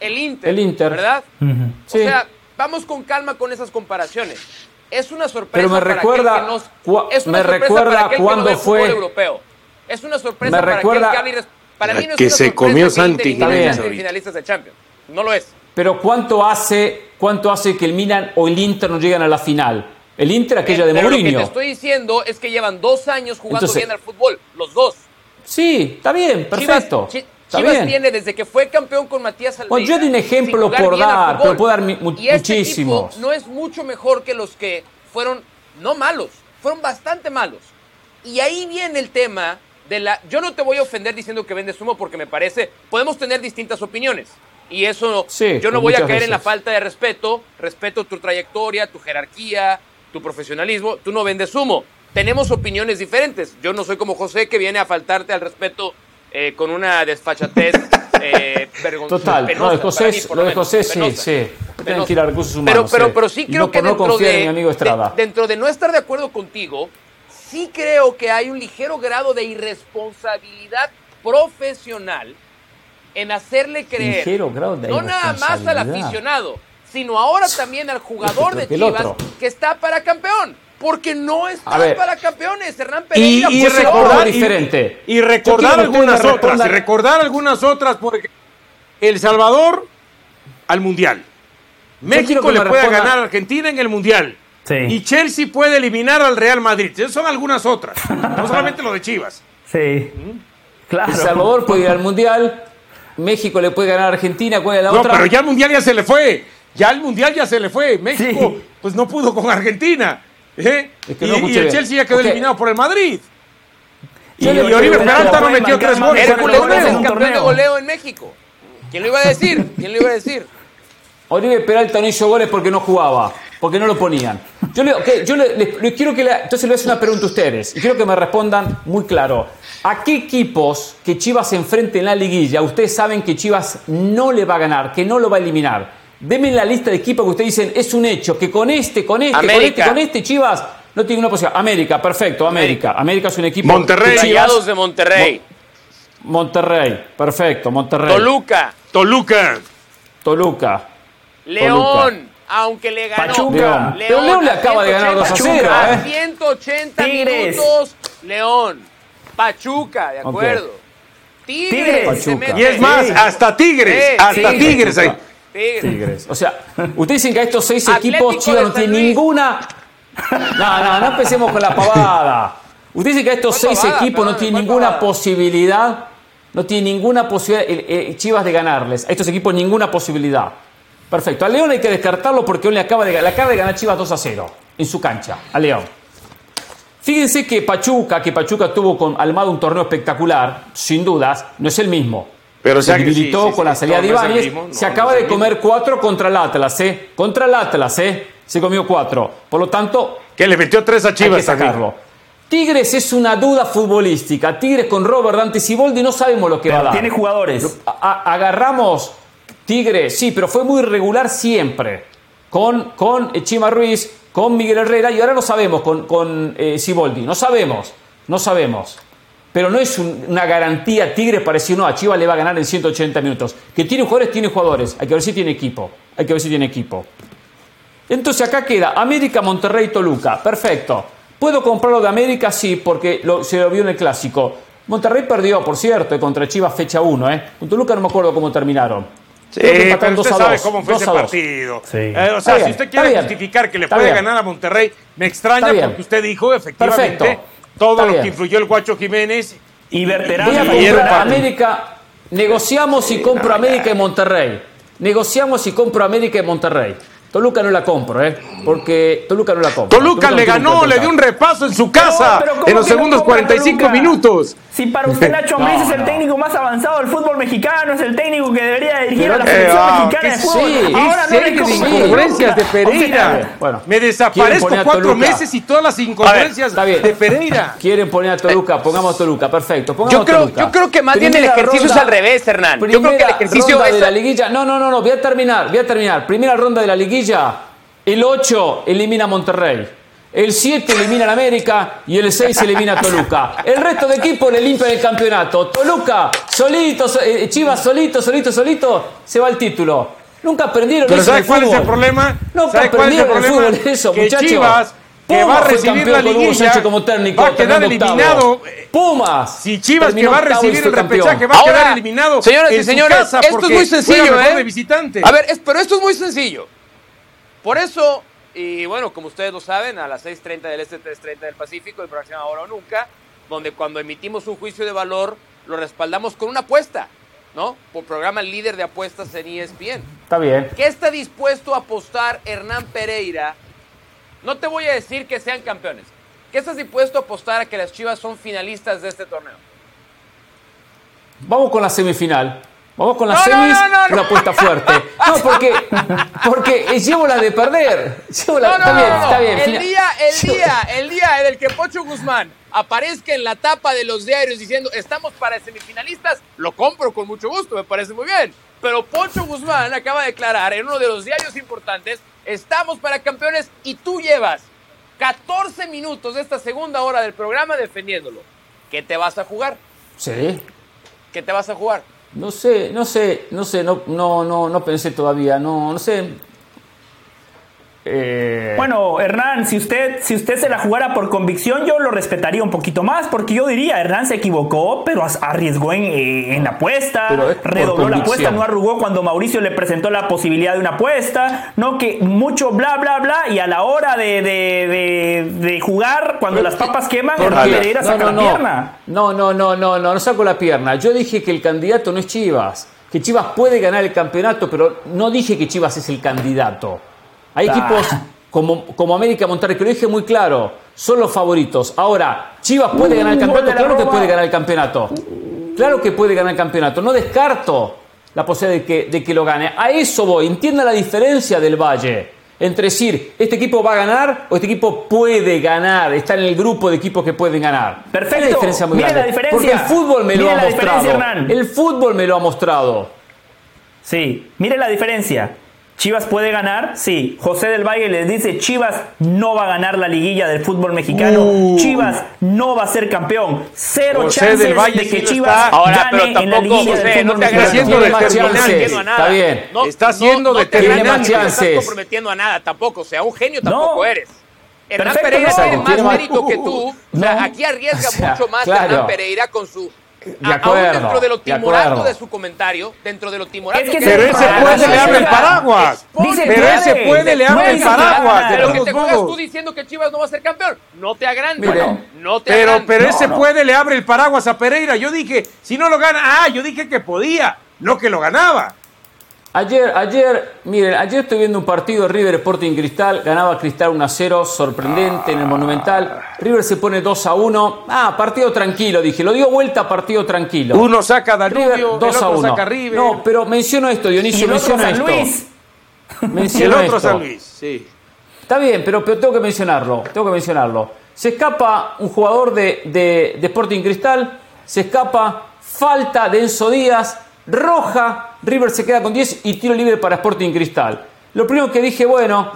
El Inter. El Inter. ¿Verdad? O sea, vamos con calma con esas comparaciones. Es una sorpresa Pero me recuerda, para que es una me recuerda cuando fue europeo. Es una sorpresa me para recuerda, que para mí no es que se comió Santi finalistas de Champions. No lo es. Pero ¿cuánto hace, cuánto hace que el Milan o el Inter no llegan a la final? El Inter, aquella de Mourinho. Lo que te estoy diciendo es que llevan dos años jugando bien al fútbol, los dos. Sí, está bien, perfecto. Chivas, tiene desde que fue campeón con Matías Almeida. Bueno, yo di un ejemplo por dar, pero puedo dar y este muchísimos. no es mucho mejor que los que fueron, no malos, fueron bastante malos. Y ahí viene el tema de la. Yo no te voy a ofender diciendo que vendes humo porque me parece. Podemos tener distintas opiniones. Y eso, yo no voy a caer en la falta de respeto. Respeto tu trayectoria, tu jerarquía, tu profesionalismo. Tú no vendes humo tenemos opiniones diferentes. Yo no soy como José que viene a faltarte al respeto eh, con una desfachatez *laughs* eh, vergonzosa. Total, lo de José, lo de José sí, sí. Tienen que ir a recursos humanos. Pero, pero, pero sí creo que dentro, de, mi amigo Estrada. dentro de no estar de acuerdo contigo, sí creo que hay un ligero grado de irresponsabilidad profesional en hacerle creer, ligero grado de no nada más al aficionado, sino ahora también al jugador de Chivas que está para campeón porque no están para campeones. Hernán Pereira y, recordar diferente. Y, recordar algunas otras, y recordar algunas otras porque El Salvador al Mundial. México le puede ganar a Argentina en el Mundial. Y Chelsea puede eliminar al Real Madrid. Esas son algunas otras. no solamente lo de Chivas. Sí. Claro. El Salvador puede ir al Mundial. México le puede ganar a Argentina. ¿Cuál es la no, otra? pero ya el Mundial ya se le fue. Ya el Mundial ya se le fue. México, pues no pudo con Argentina. ¿Eh? y, el Chelsea ya quedó eliminado por el Madrid. Y, y Oribe Peralta no metió tres goles. Hércules es el campeón de goleo en México. ¿Quién lo iba a decir? ¿Quién lo iba a decir? Oribe Peralta no hizo goles porque no jugaba, porque no lo ponían. Yo, le, yo le, quiero que le, entonces le voy a hacer una pregunta a ustedes y quiero que me respondan muy claro. ¿A qué equipos que Chivas se enfrente en la liguilla ustedes saben que Chivas no le va a ganar, que no lo va a eliminar? Deme la lista de equipos que ustedes dicen, es un hecho, que con este, con este, con este, con este, Chivas no tiene una posibilidad. América, perfecto, América. América es un equipo. Monterrey. Chivas, de Monterrey. Monterrey, perfecto, Monterrey. Toluca. Toluca. Toluca. León. Aunque le ganó. Pachuca. León, León, le acaba de ganar 2 a 0. A 180 ¿eh? minutos. León. Pachuca, de acuerdo. Tigres. Y es más, hasta Tigres. hasta Tigres ahí. Tigres. O sea, ustedes dicen que a estos seis equipos Chivas no tiene ninguna. *laughs* No, no, no empecemos con la pavada. Ustedes dicen que a estos seis equipos no tiene ninguna posibilidad. No tiene ninguna posibilidad Chivas de ganarles. A estos equipos ninguna posibilidad. Perfecto. A León hay que descartarlo porque le acaba de, le acaba de ganar Chivas 2 a 0 en su cancha. A León. Fíjense que Pachuca, que Pachuca tuvo con Almada un torneo espectacular, sin dudas, no es el mismo. Pero se debilitó con la salida de Ibáñez. se acaba de comer cuatro contra el Atlas, ¿eh? Contra el Atlas, ¿eh? Se comió cuatro. Por lo tanto. Que le metió tres a Chivas sacarlo. Tigres es una duda futbolística. Tigres con Robert Dante Siboldi no sabemos lo que va a dar. Tiene jugadores. agarramos Tigres, sí, pero fue muy regular siempre. Con, con Chima Ruiz, con Miguel Herrera y ahora no sabemos con, con eh, Siboldi. No sabemos. No sabemos pero no es una garantía Tigres para decir, no, a Chivas le va a ganar en 180 minutos. Que tiene jugadores, tiene jugadores. Hay que ver si tiene equipo. Hay que ver si tiene equipo. Entonces acá queda América, Monterrey, Toluca. Perfecto. ¿Puedo comprarlo de América? Sí, porque se lo vio en el clásico. Monterrey perdió, por cierto, contra Chivas fecha 1. ¿eh? Con Toluca no me acuerdo cómo terminaron. Sí, pero usted sabe cómo fue ese partido. Eh, o sea, si usted quiere justificar que le puede ganar a Monterrey, me extraña porque usted dijo efectivamente todo lo que influyó el Guacho Jiménez. Y a América, negociamos y compro América y Monterrey. Negociamos y compro América y Monterrey. Toluca no la compro, ¿eh? Porque Toluca no la compro. Toluca, le ganó, le dio un repaso en su casa en los segundos 45 minutos. Si para usted *laughs* Nacho Ambriz es el técnico más avanzado del fútbol mexicano, es el técnico que debería dirigir a la selección eh, mexicana de fútbol. Sí, Ahora no le incongruencias de Pereira. bueno, me desaparezco cuatro meses y todas las incongruencias de Pereira. Quieren poner a Toluca, pongamos a Toluca, perfecto. Pongamos yo, creo, Toluca. yo creo que más bien el ejercicio es al revés, Hernán. Yo creo que el ejercicio es de la liguilla. No, no, no, no, voy a terminar, voy a terminar. Primera ronda de la liguilla el 8 elimina a Monterrey. El 7 elimina a América y el 6 elimina a Toluca. El resto de equipos le limpian el campeonato. Toluca, solito, eh, Chivas solito, solito, solito, se va el título. Nunca aprendieron Pero eso ¿sabe cuál es el problema? Nunca aprendieron el, fútbol eso, que Chivas que va a recibir la liguilla como técnico, va a quedar eliminado. Pumas. Si Chivas que va a recibir el repechaje va a quedar eliminado. Señoras y señores, esto es muy sencillo, ¿eh? visitante. A ver, pero esto es muy sencillo. Por eso, y bueno, como ustedes lo saben, a las 6.30 del Este, 3.30 del Pacífico, el próximo Ahora o Nunca, donde cuando emitimos un juicio de valor, lo respaldamos con una apuesta, ¿no? Por programa líder de apuestas en ESPN. Está bien. ¿Qué está dispuesto a apostar Hernán Pereira? No te voy a decir que sean campeones. ¿Qué estás dispuesto a apostar a que las Chivas son finalistas de este torneo? Vamos con la semifinal. Vamos con las semis, una apuesta fuerte. *laughs* No, porque, porque llevo la de perder. Llevo la, está bien, está bien. El día, el día, el día en el que Pocho Guzmán aparezca en la tapa de los diarios diciendo estamos para semifinalistas, lo compro con mucho gusto, me parece muy bien. Pero Pocho Guzmán acaba de declarar en uno de los diarios importantes, estamos para campeones y tú llevas 14 minutos de esta segunda hora del programa defendiéndolo. ¿Qué te vas a jugar? Sí. ¿Qué te vas a jugar? No sé, no sé, no sé, no, no, no, no pensé todavía, no, no sé. Eh, bueno, Hernán, si usted, si usted se la jugara por convicción, yo lo respetaría un poquito más, porque yo diría, Hernán se equivocó, pero arriesgó en, eh, la apuesta, redobló la apuesta, no arrugó cuando Mauricio le presentó la posibilidad de una apuesta, no que mucho bla, bla, bla, y a la hora de, de, jugar, cuando las papas queman, Pereira no, saca no, la pierna. No, no, no, no, no, no saco la pierna. Yo dije que el candidato no es Chivas, que Chivas puede ganar el campeonato, pero no dije que Chivas es el candidato. Hay equipos como, como América Monterrey, que lo dije muy claro, son los favoritos. Ahora, Chivas puede ganar el campeonato, claro que puede ganar el campeonato. Claro que puede ganar el campeonato. No descarto la posibilidad de que, de que lo gane. A eso voy. Entienda la diferencia del Valle entre decir, este equipo va a ganar o este equipo puede ganar, está en el grupo de equipos que pueden ganar. Perfecto. Hay una diferencia muy grande. La diferencia. Porque el fútbol me lo ha mostrado. El fútbol me lo ha mostrado. Sí, mire la diferencia. Chivas puede ganar, sí. José del Valle les dice, Chivas no va a ganar la liguilla del fútbol mexicano. Uh. Chivas no va a ser campeón. Cero chances de que Chivas gane en la liguilla del fútbol mexicano. Está bien. está haciendo no, determinante. No estás comprometiendo a nada tampoco. O sea, un genio tampoco eres. Hernán Pereira tiene más mérito que tú. O sea, aquí arriesga mucho más Hernán Pereira con su de acuerdo, dentro de lo timorato de, su comentario, dentro de lo timorato que, Pero ese puede le abre el paraguas. pero ese puede le abre el paraguas. Pero que te juegas tú diciendo que Chivas no va a ser campeón. No te agrandes. no te pero, pero ese puede le abre el paraguas a Pereira. Yo dije, si no lo gana, ah, yo dije que podía, no que lo ganaba. Ayer, ayer, miren, ayer estoy viendo un partido River Sporting Cristal, ganaba Cristal 1 a 0, sorprendente en el Monumental. River se pone 2 a 1. Ah, partido tranquilo, dije, lo dio vuelta, partido tranquilo. Uno saca a River, 2 a 1. saca River. No, pero menciono esto, Dionisio, menciono San esto. Luis. *laughs* Menciono el otro San Luis, sí. Está bien, pero, pero, tengo que mencionarlo, tengo que mencionarlo. Se escapa un jugador de, de, de Sporting Cristal, se escapa, falta de Enzo Díaz, roja, River se queda con 10 y tiro libre para Sporting Cristal. Lo primero que dije, bueno,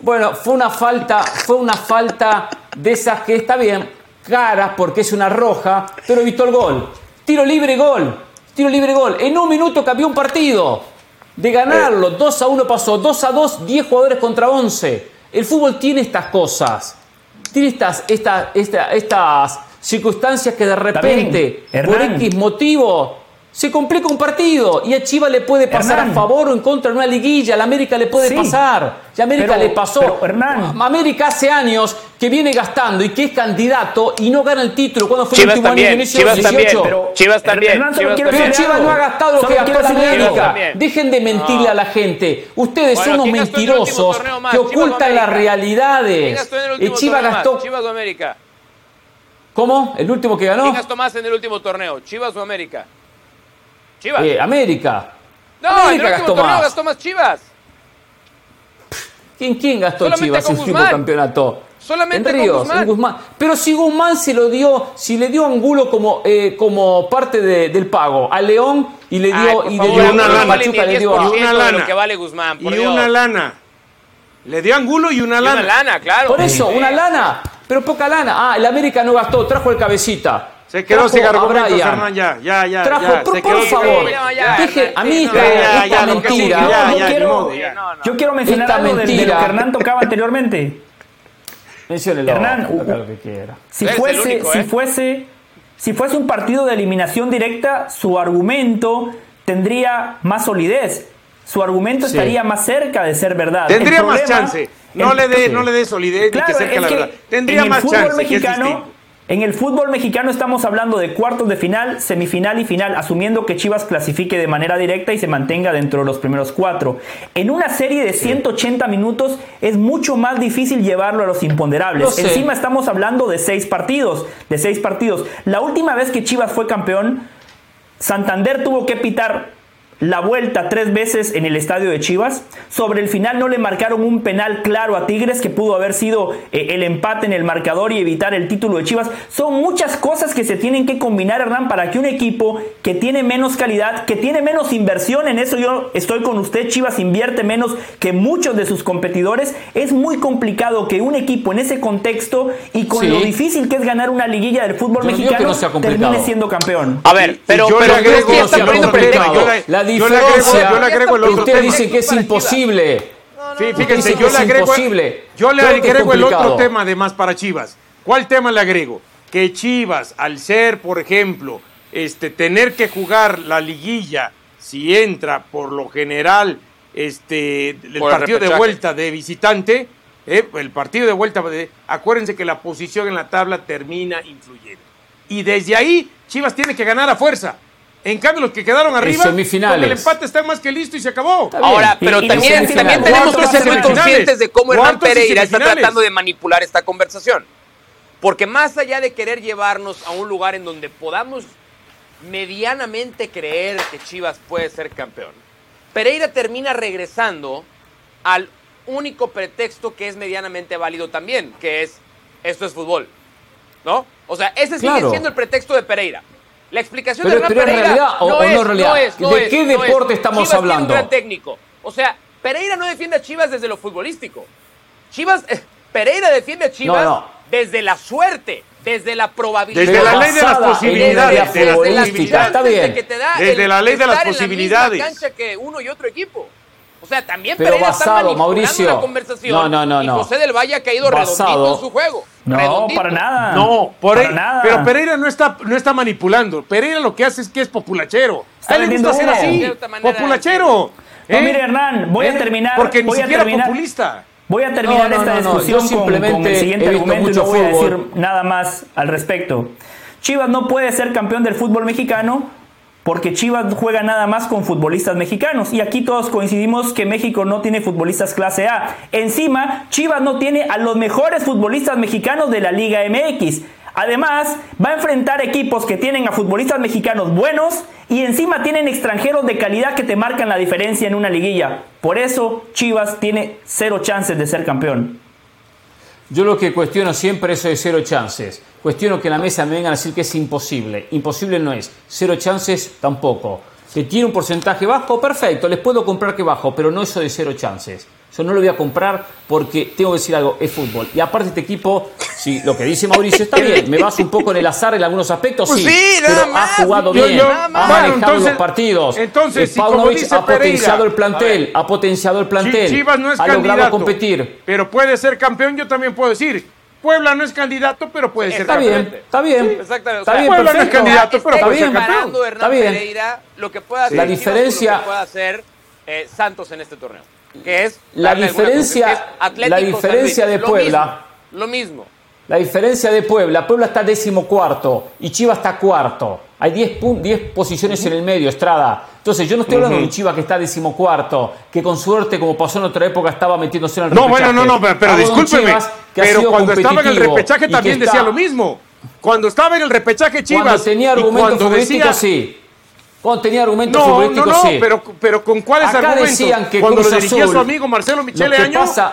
bueno, fue una falta, fue una falta de esas que está bien, cara porque es una roja, pero he visto el gol. Tiro libre, gol. Tiro libre, gol. En un minuto cambió un partido. De ganarlo, 2 a 1 pasó, 2 a 2, 10 jugadores contra 11. El fútbol tiene estas cosas. Tiene estas, estas, estas circunstancias que de repente, por X motivo, se complica un partido y a Chivas le puede pasar a favor o en contra en una liguilla. A la América le puede pasar. Ya América le pasó. Hernán. América hace años que viene gastando y que es candidato y no gana el título. cuando fue el último año? En Chivas 18. También, pero, Chivas también. pero Chivas no ha gastado lo que gastó la América. Dejen de mentirle a la gente. Ustedes son unos mentirosos que ocultan las realidades. El Chivas gastó. Chivas o América. ¿Cómo? ¿El último que ganó? ¿Quién gastó más en el último torneo? ¿Chivas o América? Chivas. Eh, América. No, América gastó más. gastó más Chivas. ¿Quién, quién gastó Chivas en su campeonato? Solamente en Ríos, Guzmán. Guzmán. Pero si Guzmán se lo dio, si le dio Angulo como, eh, como parte de, del pago a León y le dio, Ay, y le dio una lana. Pachuca, le dio y una lana. que vale Guzmán, y una lana. Le dio Angulo y una lana. una lana, claro. Por eso, una lana, pero poca lana. Ah, el América no gastó, trajo el cabecita. Se quedó sin argumentos, Hernán, ya, ya, ya. Trajo, ya, por, por favor, dije, a mí esta, esta mentira. yo, quiero, yo quiero mencionar algo de, de, lo que Hernán tocaba anteriormente. *laughs* Menciónelo. Hernán, lo que quiera. Si fuese, único, si ¿eh? fuese, si fuese un partido de eliminación directa, su argumento tendría más solidez. Su argumento sí. estaría más cerca de ser verdad. Tendría problema, más chance. No, el, le dé, sí. no le dé solidez claro, ni que cerca es la verdad. Tendría más chance. Mexicano, en el fútbol mexicano estamos hablando de cuartos de final, semifinal y final, asumiendo que Chivas clasifique de manera directa y se mantenga dentro de los primeros cuatro. En una serie de 180 minutos es mucho más difícil llevarlo a los imponderables. Encima estamos hablando de seis partidos, de seis partidos. La última vez que Chivas fue campeón, Santander tuvo que pitar la vuelta tres veces en el estadio de Chivas. Sobre el final no le marcaron un penal claro a Tigres que pudo haber sido eh, el empate en el marcador y evitar el título de Chivas. Son muchas cosas que se tienen que combinar, Hernán, para que un equipo que tiene menos calidad, que tiene menos inversión, en eso yo estoy con usted, Chivas invierte menos que muchos de sus competidores. Es muy complicado que un equipo en ese contexto y con sí. lo difícil que es ganar una liguilla del fútbol yo mexicano no termine siendo campeón. A ver, pero, yo pero, pero, pero la, yo le agrego, yo le agrego el otro Usted dice que es imposible. Sí, fíjense, yo le agrego, yo le agrego el otro tema además para Chivas. ¿Cuál tema le agrego? Que Chivas, al ser, por ejemplo, este, tener que jugar la liguilla, si entra por lo general este, el por partido el de vuelta de visitante, eh, el partido de vuelta, de, acuérdense que la posición en la tabla termina influyendo. Y desde ahí, Chivas tiene que ganar a fuerza. En cambio, los que quedaron arriba, con el empate está más que listo y se acabó. Ahora, pero y, también, y también tenemos que ser muy conscientes de cómo Hernán Pereira está tratando de manipular esta conversación. Porque más allá de querer llevarnos a un lugar en donde podamos medianamente creer que Chivas puede ser campeón, Pereira termina regresando al único pretexto que es medianamente válido también, que es esto es fútbol. ¿No? O sea, ese sigue claro. siendo el pretexto de Pereira. La explicación pero, de Hernán pero Pereira realidad, o, no, o es, no, realidad. no es, no ¿De es, qué deporte es. estamos Chivas hablando? Tiene un gran técnico. O sea, Pereira no defiende a Chivas desde lo futbolístico. Chivas, eh, Pereira defiende a Chivas no, no. desde la suerte, desde la probabilidad. Desde la ley de las posibilidades. Desde, las posibilidades. Está bien. Que te da desde la ley de las posibilidades. La cancha que uno y otro equipo. O sea, también Pero Pereira basado, está manipulando Mauricio. la conversación. No, no, no, y no. José del Valle ha caído Basado. redondito en su juego. No, redondito. para nada. No, por para ahí- nada. pero Pereira no está, no está manipulando. Pereira lo que hace es que es populachero. Está A él le gusta ser vendiendo humo. así. Populachero. No, ¿eh? mire, Hernán, voy ¿Eh? a terminar. Porque ni voy a siquiera terminar, populista. Voy a terminar No, no, esta no, no, discusión con- el siguiente argumento y no voy a decir nada más al respecto. Chivas no puede ser campeón del fútbol mexicano porque Chivas juega nada más con futbolistas mexicanos. Y aquí todos coincidimos que México no tiene futbolistas clase A. Encima, Chivas no tiene a los mejores futbolistas mexicanos de la Liga MX. Además, va a enfrentar equipos que tienen a futbolistas mexicanos buenos y encima tienen extranjeros de calidad que te marcan la diferencia en una liguilla. Por eso, Chivas tiene cero chances de ser campeón. Yo lo que cuestiono siempre es eso de cero chances. Cuestiono que en la mesa me vengan a decir que es imposible. Imposible no es. Cero chances tampoco. Que tiene un porcentaje bajo, perfecto, les puedo comprar que bajo, pero no eso de cero chances. Yo no lo voy a comprar porque tengo que decir algo, es fútbol. Y aparte este equipo, si lo que dice Mauricio está bien, me baso un poco en el azar en algunos aspectos, Pues sí, sí, nada pero más. ha jugado Yo- bien, yo- ha bueno, manejado entonces- los partidos. entonces, Eh, si como dice ha potenciado Pereira, el plantel, ha potenciado el plantel, Chi- Chivas no es ha candidato, logrado competir. pero puede ser campeón, yo también puedo decir. Puebla no es candidato, pero puede ser Está bien, está bien. exactamente. está bien, Puebla no es candidato, pero puede ser campeón. Está bien. Pereira, lo que pueda hacer, la diferencia, lo que pueda hacer eh, Santos en este torneo, que es la diferencia, la diferencia de Puebla. Lo mismo. La diferencia de Puebla, Puebla está décimo cuarto y Chivas está cuarto. Hay 10 posiciones en el medio, Estrada. Entonces, yo no estoy hablando de un Chivas que está decimocuarto, que con suerte, como pasó en otra época, estaba metiéndose en el repechaje. No, bueno, no, no, pero, discúlpeme. Pero cuando estaba en el repechaje también decía lo mismo. Cuando estaba en el repechaje Chivas. Cuando tenía argumentos futbolísticos, sí. Cuando tenía argumentos no, futbolísticos, no, no, sí. Pero, pero ¿con cuáles Acá argumentos? Decían que cuando Cruz lo dirigía Azul, su amigo Marcelo Michele Año. Pasa,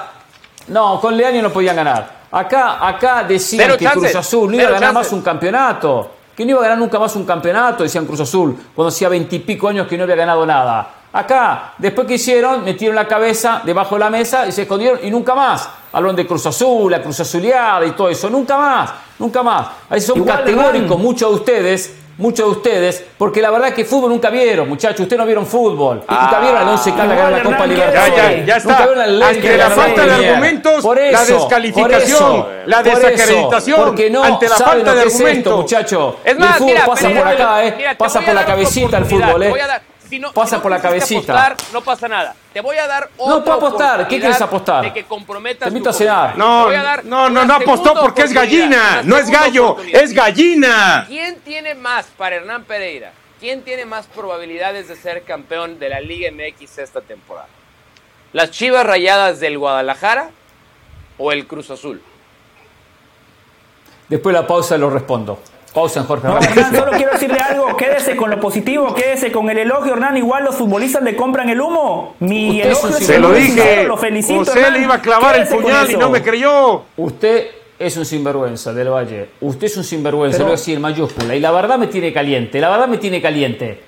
no, con Leaño no podían ganar. Acá, acá decían que Cruz Azul no iba a ganar más un campeonato. Que no iba a ganar nunca más un campeonato, decían Cruz Azul, cuando hacía veintipico años que no había ganado nada. Acá, después que hicieron, metieron la cabeza debajo de la mesa y se escondieron y nunca más. Hablaron de Cruz Azul, la Cruz Azuleada y todo eso. Nunca más, nunca más. Ahí son Igual, categóricos muchos de ustedes, muchos de ustedes, porque la verdad es que fútbol nunca vieron, muchachos. Ustedes no vieron fútbol. nunca vieron al Once Caldas ganar la Copa Hernán, Libertadores. Ya, ya, ya está. Nunca vieron al Lens Ante la falta de argumentos, Por la eso, descalificación, por eso, la por eso, desacreditación, porque no ante la saben falta lo de que es esto, argumentos. muchachos. Es más, el fútbol mira, pasa Pereira, por acá, ¿eh? mira, pasa por la cabecita el fútbol, ¿eh? Si no- Pasa si no por la cabecita. apostar, no pasa nada. Te voy a dar No, otra puedo apostar. ¿Qué quieres apostar? De que comprometas Te invito a cenar. No, no, no, no apostó porque es gallina, no es gallo, es gallina. ¿Quién tiene más para Hernán Pereira? ¿Quién tiene más probabilidades de ser campeón de la Liga MX esta temporada? ¿Las Chivas Rayadas del Guadalajara o el Cruz Azul? Después de la pausa lo respondo. Pausa en Jorge No. Hernán, solo quiero decirle algo. Quédese con lo positivo, quédese con el elogio, Hernán. Igual los futbolistas le compran el humo. Mi Usted elogio es Se lo dije. Lo felicito. José Hernán. le iba a clavar el Quédese puñal y no me creyó. Usted es un sinvergüenza del Valle. Usted es un sinvergüenza, Pero- lo voy a decir en mayúscula. Y la verdad me tiene caliente. La verdad me tiene caliente.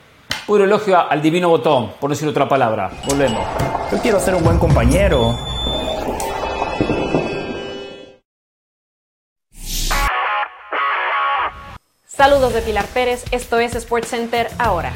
Puro elogio al divino botón, por no decir otra palabra. Volvemos. Yo quiero ser un buen compañero. Saludos de Pilar Pérez, esto es SportsCenter ahora.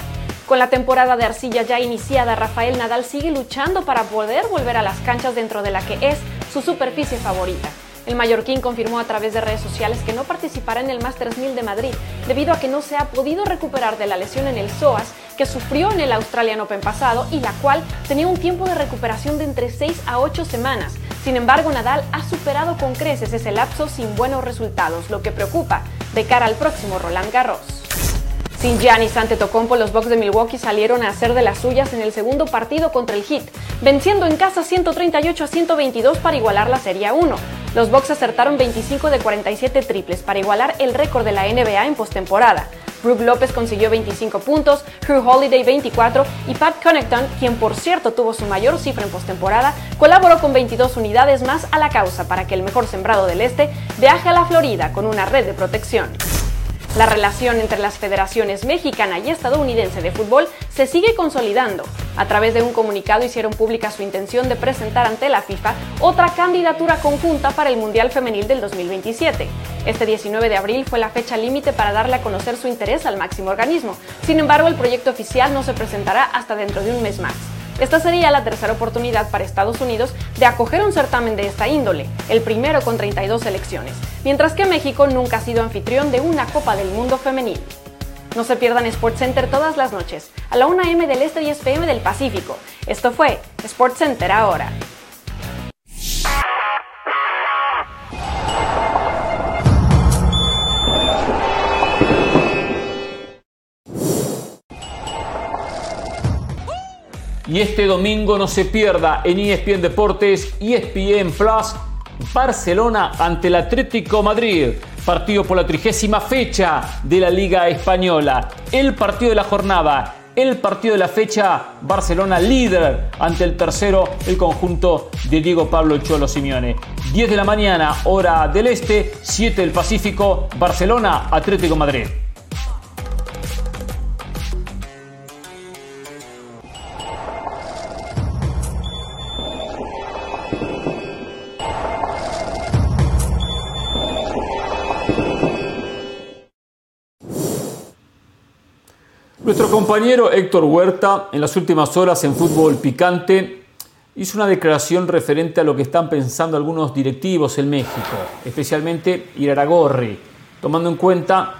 Con la temporada de arcilla ya iniciada, Rafael Nadal sigue luchando para poder volver a las canchas dentro de la que es su superficie favorita. El mallorquín confirmó a través de redes sociales que no participará en el Masters 1000 de Madrid debido a que no se ha podido recuperar de la lesión en el psoas que sufrió en el Australian Open pasado y la cual tenía un tiempo de recuperación de entre 6 a 8 semanas. Sin embargo, Nadal ha superado con creces ese lapso sin buenos resultados, lo que preocupa de cara al próximo Roland Garros. Sin Giannis Antetokounmpo, los Bucks de Milwaukee salieron a hacer de las suyas en el segundo partido contra el Heat, venciendo en casa 138 a 122 para igualar la Serie 1. Los Bucks acertaron 25 de 47 triples para igualar el récord de la NBA en postemporada. Brook López consiguió 25 puntos, Drew Holiday 24 y Pat Connaughton, quien por cierto tuvo su mayor cifra en postemporada, colaboró con 22 unidades más a la causa para que el mejor sembrado del este viaje a la Florida con una red de protección. La relación entre las federaciones mexicana y estadounidense de fútbol se sigue consolidando. A través de un comunicado hicieron pública su intención de presentar ante la FIFA otra candidatura conjunta para el Mundial Femenil del 2027. Este 19 de abril fue la fecha límite para darle a conocer su interés al máximo organismo. Sin embargo, el proyecto oficial no se presentará hasta dentro de un mes más. Esta sería la tercera oportunidad para Estados Unidos de acoger un certamen de esta índole, el primero con 32 selecciones, mientras que México nunca ha sido anfitrión de una Copa del Mundo femenil. No se pierdan SportsCenter todas las noches, a la 1 m del Este y 10 pm del Pacífico. Esto fue SportsCenter ahora. Y este domingo no se pierda en ESPN Deportes, ESPN Plus, Barcelona ante el Atlético Madrid. Partido por la trigésima fecha de la Liga Española. El partido de la jornada. El partido de la fecha, Barcelona líder ante el tercero, el conjunto de Diego Pablo Cholo Simeone. 10 de la mañana, hora del este, 7 del Pacífico, Barcelona, Atlético Madrid. Nuestro compañero Héctor Huerta, en las últimas horas en fútbol picante, hizo una declaración referente a lo que están pensando algunos directivos en México, especialmente Iraragorri, tomando en cuenta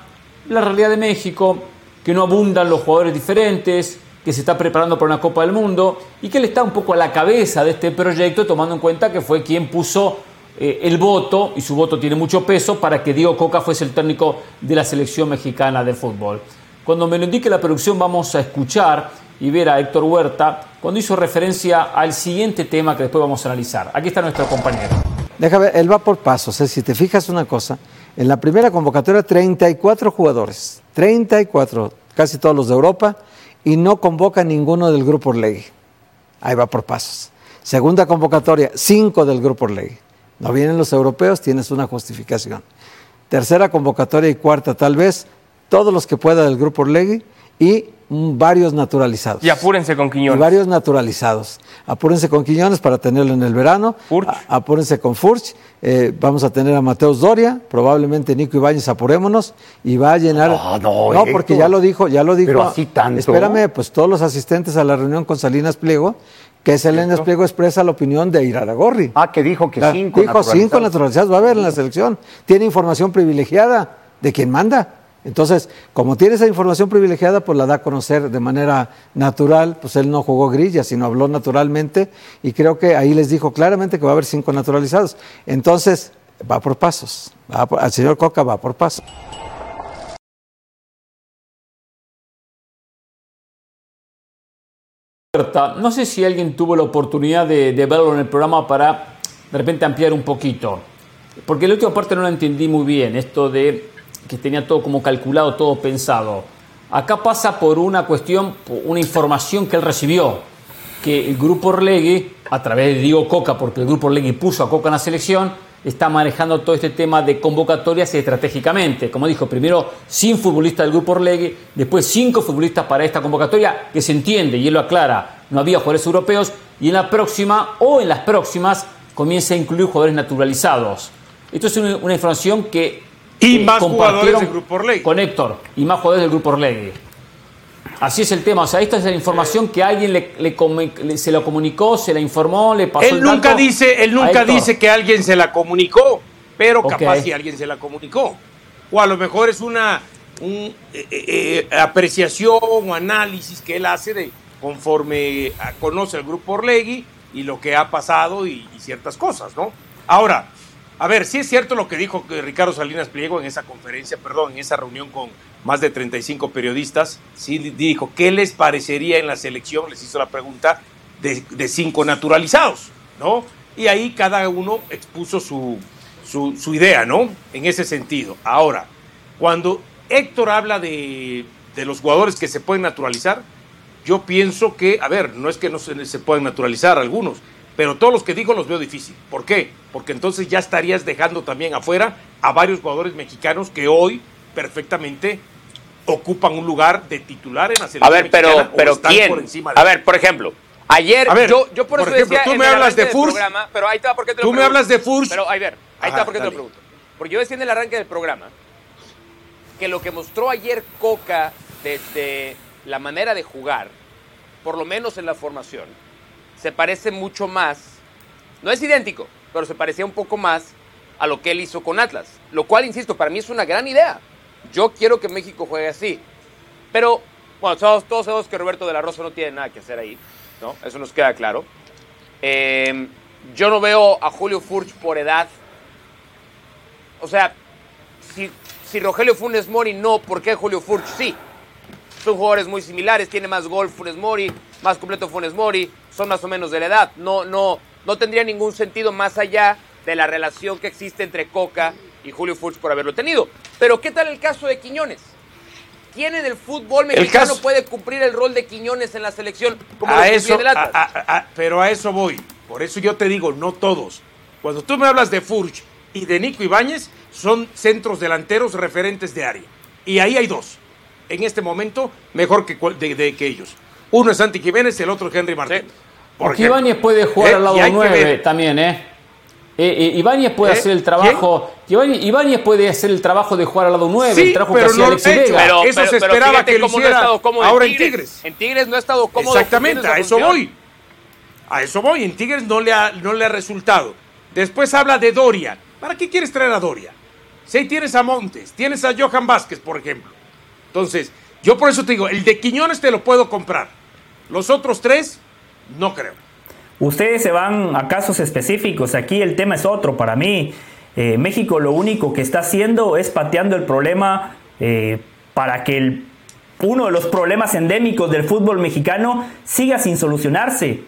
la realidad de México, que no abundan los jugadores diferentes, que se está preparando para una Copa del Mundo y que él está un poco a la cabeza de este proyecto, tomando en cuenta que fue quien puso eh, el voto, y su voto tiene mucho peso, para que Diego Coca fuese el técnico de la selección mexicana de fútbol. Cuando me lo indique la producción vamos a escuchar y ver a Héctor Huerta cuando hizo referencia al siguiente tema que después vamos a analizar. Aquí está nuestro compañero. Déjame, él va por pasos. ¿eh? Si te fijas una cosa, en la primera convocatoria 34 jugadores, 34, casi todos los de Europa, y no convoca ninguno del Grupo Orlegui. Ahí va por pasos. Segunda convocatoria, 5 del Grupo Orlegui. No vienen los europeos, tienes una justificación. Tercera convocatoria y cuarta, tal vez, todos los que pueda del Grupo Orlegui y varios naturalizados. Y apúrense con Quiñones. Y varios naturalizados. Apúrense con Quiñones para tenerlo en el verano. Furch. apúrense con Furch. Eh, vamos a tener a Mateus Doria, probablemente Nico Ibáñez, apurémonos y va a llenar. No, no, no porque ya lo dijo, ya lo dijo. Pero así tanto. Espérame, pues todos los asistentes a la reunión con Salinas Pliego, que Salinas Pliego expresa la opinión de Iraragorri. Ah, que dijo que cinco Dijo cinco naturalizados va a haber en la selección. Tiene información privilegiada de quien manda. Entonces, como tiene esa información privilegiada, pues la da a conocer de manera natural, pues él no jugó grilla, sino habló naturalmente y creo que ahí les dijo claramente que va a haber cinco naturalizados. Entonces, va por pasos, va al señor Coca va por pasos. No sé si alguien tuvo la oportunidad de, de verlo en el programa para de repente ampliar un poquito, porque la última parte no la entendí muy bien, esto de que tenía todo como calculado, todo pensado. Acá pasa por una cuestión, una información que él recibió, que el grupo Orlegui, a través de Diego Coca, porque el grupo Orlegui puso a Coca en la selección, está manejando todo este tema de convocatorias estratégicamente. Como dijo, primero sin futbolistas del grupo Orlegui, después cinco futbolistas para esta convocatoria, que se entiende, y él lo aclara, no había jugadores europeos, y en la próxima o en las próximas comienza a incluir jugadores naturalizados. Esto es una información que y más jugadores del Grupo Orlegui. Con Héctor, y más jugadores del Grupo Orlegui. Así es el tema. O sea, esta es la información que alguien le, se lo comunicó, se la informó, le pasó él el nunca dice Él nunca dice que alguien se la comunicó, pero capaz si alguien se la comunicó. O a lo mejor es una eh, eh, eh, apreciación o análisis que él hace de conforme conoce al Grupo Orlegui y lo que ha pasado y, y ciertas cosas, ¿no? Ahora, a ver, sí es cierto lo que dijo Ricardo Salinas Pliego en esa conferencia, perdón, en esa reunión con más de 35 periodistas. Sí dijo, ¿qué les parecería en la selección? Les hizo la pregunta de, cinco naturalizados, ¿no? Y ahí cada uno expuso su, su, idea, ¿no? En ese sentido. Ahora, cuando Héctor habla de, de, los jugadores que se pueden naturalizar, yo pienso que, a ver, no es que no se, se puedan naturalizar algunos, pero todos los que dijo los veo difícil. ¿Por qué? Porque entonces ya estarías dejando también afuera a varios jugadores mexicanos que hoy perfectamente ocupan un lugar de titular en la selección. A ver, pero, pero ¿quién? a ver, por ejemplo, ayer yo, yo por, eso ejemplo, tú me hablas de Furs, pero ahí está porque te lo Tú me hablas de Furs. Pero ahí ver, ahí está porque te lo pregunto. Porque yo decía en el arranque del programa que lo que mostró ayer Coca desde la manera de jugar, por lo menos en la formación, se parece mucho más, no es idéntico, pero se parecía un poco más a lo que él hizo con Atlas. Lo cual, insisto, para mí es una gran idea. Yo quiero que México juegue así. Pero, bueno, todos, todos sabemos que Roberto de la Rosa no tiene nada que hacer ahí, ¿no? Eso nos queda claro. Em, yo no veo a Julio Furch por edad. O sea, si, si Rogelio Funes Mori no, ¿por qué Julio Furch sí? Son jugadores muy similares, tiene más gol Funes Mori, más completo Funes Mori, son más o menos de la edad. No, no, no tendría ningún sentido más allá de la relación que existe entre Coca y Julio Furch por haberlo tenido. Pero ¿qué tal el caso de Quiñones? ¿Quién en el fútbol mexicano puede cumplir el rol de Quiñones en la selección como a eso, pero a eso voy. Por eso yo te digo, no todos. Cuando tú me hablas de Furch y de Nico Ibáñez, son centros delanteros referentes de área. Y ahí hay dos. En este momento, mejor que, de que ellos. Uno es Santi Jiménez y el otro es Henry Martín. Porque Ibáñez puede jugar eh, al lado 9 también, ¿eh? Eh, eh, Ibáñez puede hacer el trabajo. Ibáñez, puede hacer el trabajo de jugar al lado 9, sí, el trabajo pero que hacía Alex Vega. Pero, eso se esperaba que lo hiciera ahora en Tigres. En Tigres no ha estado cómodo. Exactamente, a eso voy. A eso voy, en Tigres no le ha, no le ha resultado. Después habla de Dorian. ¿Para qué quieres traer a Dorian? Si tienes a Montes, tienes a Johan Vázquez, por ejemplo. Entonces, yo por eso te digo, el de Quiñones te lo puedo comprar. Los otros tres, no creo. Ustedes se van a casos específicos. Aquí el tema es otro para mí. Eh, México lo único que está haciendo es pateando el problema eh, para que el, uno de los problemas endémicos del fútbol mexicano siga sin solucionarse.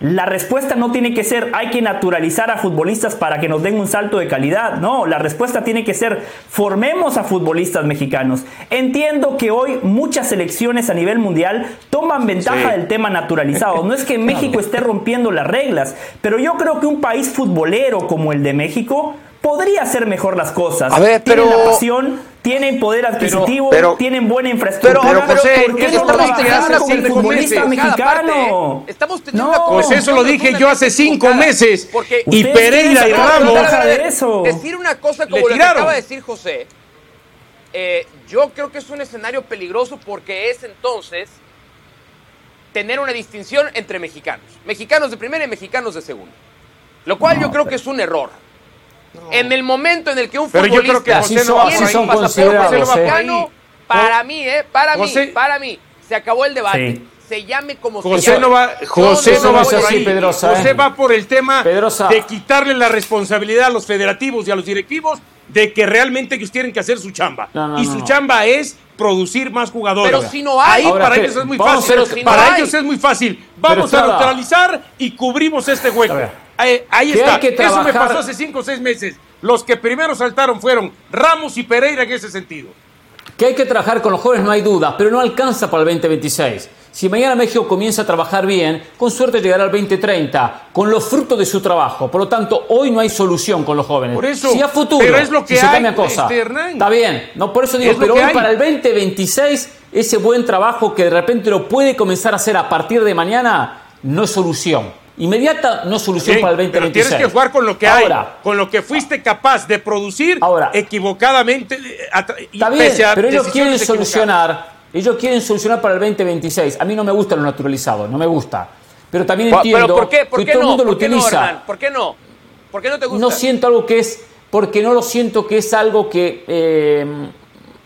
La respuesta no tiene que ser hay que naturalizar a futbolistas para que nos den un salto de calidad. No, la respuesta tiene que ser formemos a futbolistas mexicanos. Entiendo que hoy muchas selecciones a nivel mundial toman ventaja del tema naturalizado. No es que *laughs* México esté rompiendo las reglas, pero yo creo que un país futbolero como el de México podría hacer mejor las cosas. A ver, pero... Tienen la pasión, tienen poder adquisitivo, tienen buena infraestructura. Pero, pero José, ¿por qué no estamos teniendo con el futbolista mexicano? Estamos teniendo no, Pues eso lo dije yo hace cinco meses. Porque y Pereira y Ramos. De eso. Decir una cosa como lo que acaba de decir José, eh, yo creo que es un escenario peligroso porque es entonces tener una distinción entre mexicanos. Mexicanos de primera y mexicanos de segunda. Lo cual yo creo que es un error. En el momento en el que un Pero futbolista yo creo que José no va un pasaporte mexicano, para mí, eh, para mí, para mí, se acabó el debate. Se llame como José se llame. No va, José no, va por ahí. José ¿eh? va por el tema de quitarle la responsabilidad a los federativos y a los directivos de que realmente ellos tienen que hacer su chamba. y su chamba es producir más jugadores. Pero si no hay. Ahí para ellos es muy fácil. para ellos es muy fácil. Vamos a neutralizar y cubrimos este hueco. Ahí, está. Eso me pasó hace cinco o seis meses. Los que primero saltaron fueron Ramos y Pereira en ese sentido. Que hay que trabajar con los jóvenes, no hay duda, pero no alcanza para el 2026. Si mañana México comienza a trabajar bien, con suerte llegará al 2030, con los frutos de su trabajo. Por lo tanto, hoy no hay solución con los jóvenes. Por eso, si a futuro, pero es lo que si hay, se cambia cosa, está bien. No, por eso digo, pero hoy para el 2026, ese buen trabajo que de repente lo puede comenzar a hacer a partir de mañana, no es solución. Inmediata no solución para el 2026. Pero tienes que jugar con lo que hay, con lo que fuiste capaz de producir ahora, equivocadamente. Eh, está bien, pero ellos quieren solucionar, ellos quieren solucionar para el 2026. A mí no me gusta lo naturalizado, no me gusta. Pero también entiendo ¿Pero por qué? ¿Por que todo el mundo lo utiliza. No, ¿Por qué no? ¿Por qué no te gusta? No siento algo que es, porque no lo siento que es algo que eh,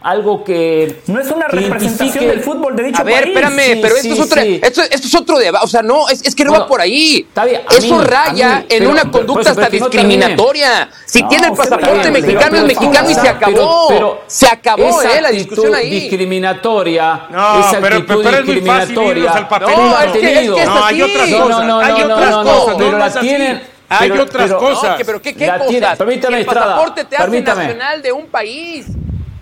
algo que no es una representación del fútbol de dicho a ver espérame pero esto, es otro, esto, es otro debate o sea no es, que no va por ahí. eso raya en una conducta hasta discriminatoria. Si tiene el pasaporte mexicano es mexicano y se acabó. se acabó eh la discusión ahí. discriminatoria no esa pero, pero es muy fácil al no es que, es que no hay otras cosas hay otras cosas pero la tienen hay otras cosas. pero ¿qué, qué cosas? Permítame, el pasaporte te hace nacional de un país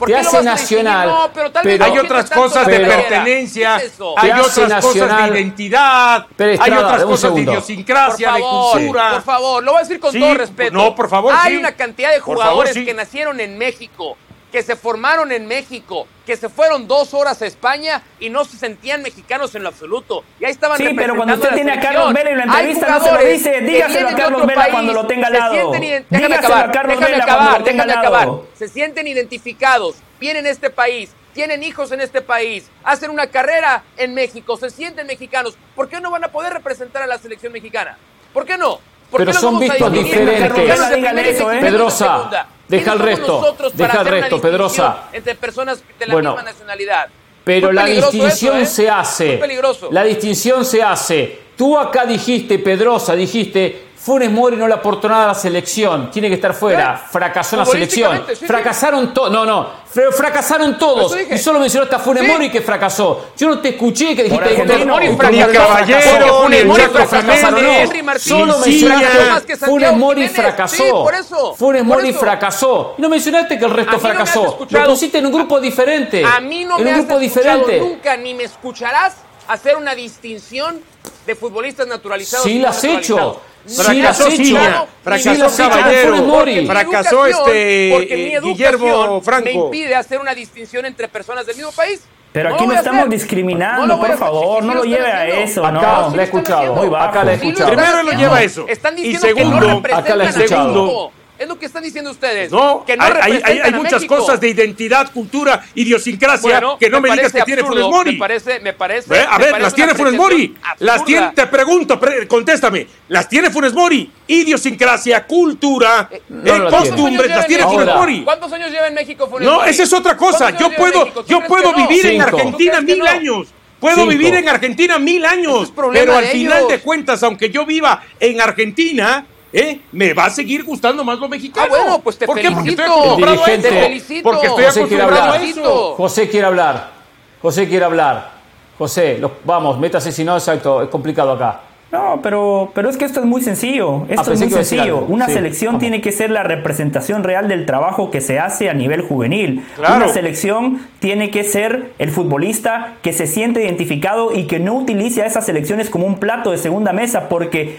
te hace nacional. pero, hay otras cosas de pertenencia, hay otras cosas de identidad, hay otras cosas de idiosincrasia, de cultura. Por favor, lo voy a decir con todo respeto. No, por favor. Hay una cantidad de jugadores que nacieron en México que se formaron en México, que se fueron dos horas a España y no se sentían mexicanos en lo absoluto. Y ahí estaban Sí, pero cuando usted tiene a Carlos Vela y la entrevista no se lo dice, dígaselo a Carlos Vela cuando lo tenga al lado. déjame acabar, déjame acabar, déjame acabar. Se sienten identificados, vienen a este país, tienen hijos en este país, hacen una carrera en México, se sienten mexicanos. ¿Por qué no van a poder representar a la selección mexicana? ¿Por qué no? ¿Por pero son vistos diferentes. Pedrosa, Deja el resto. Deja el resto, Pedrosa. Entre personas de la misma nacionalidad. Pero la distinción ¿eh? se hace. La distinción se hace. Tú acá dijiste, Pedrosa, dijiste, Funes Mori no le aportó nada a la selección, tiene que estar fuera, fracasó la selección. Fracasaron todos, no, no, fracasaron todos. Y solo mencionaste a Funes Mori que fracasó. Yo no te escuché que dijiste que Funes Mori fracasó. Funes Mori fracasó. Solo mencionaste Funes Mori fracasó. Funes Mori fracasó. Y no mencionaste que el resto fracasó. Lo pusiste en un grupo diferente. A mí no me has escuchado nunca ni me escucharás hacer una distinción de futbolistas naturalizados. Sí, las has hecho. Fracasó Ciña, fracasó Caballero, fracasó este Guillermo Franco. Me impide hacer una distinción entre personas del mismo país. Pero aquí no, estamos discriminando, por favor, no lo lleve a eso. Acá no. le he escuchado, muy bajo. Acá le he escuchado. Primero lo lleva a eso. Están diciendo y segundo, que no acá le he escuchado. Es lo que están diciendo ustedes. No, que no hay, hay, muchas cosas de identidad, cultura, idiosincrasia que no me, digas que tiene Funes Mori. Me parece, me parece. A ver, las tiene Funes Mori. Las tiene, te pregunto, contéstame. Las tiene Funes Mori. Idiosincrasia, cultura, eh, eh, costumbres, las tiene Funes Mori. ¿Cuántos años lleva en México Funes No, esa es otra cosa. Yo puedo, yo puedo vivir en Argentina mil años. Puedo vivir en Argentina mil años, pero al final de cuentas, aunque yo viva en Argentina, ¿eh? me va a seguir gustando más lo mexicano. Ah, bueno, pues te ¿Por felicito. Porque estoy acostumbrado a eso. Te felicito. Porque estoy José acostumbrado a eso. José quiere hablar. José quiere hablar. José, vamos, métase si no, exacto, es complicado acá. No, pero, pero es que esto es muy sencillo. Esto ah, es muy sencillo. Una selección tiene que ser la representación real del trabajo que se hace a nivel juvenil. Una selección tiene que ser el futbolista que se siente identificado y que no utilice a esas selecciones como un plato de segunda mesa, porque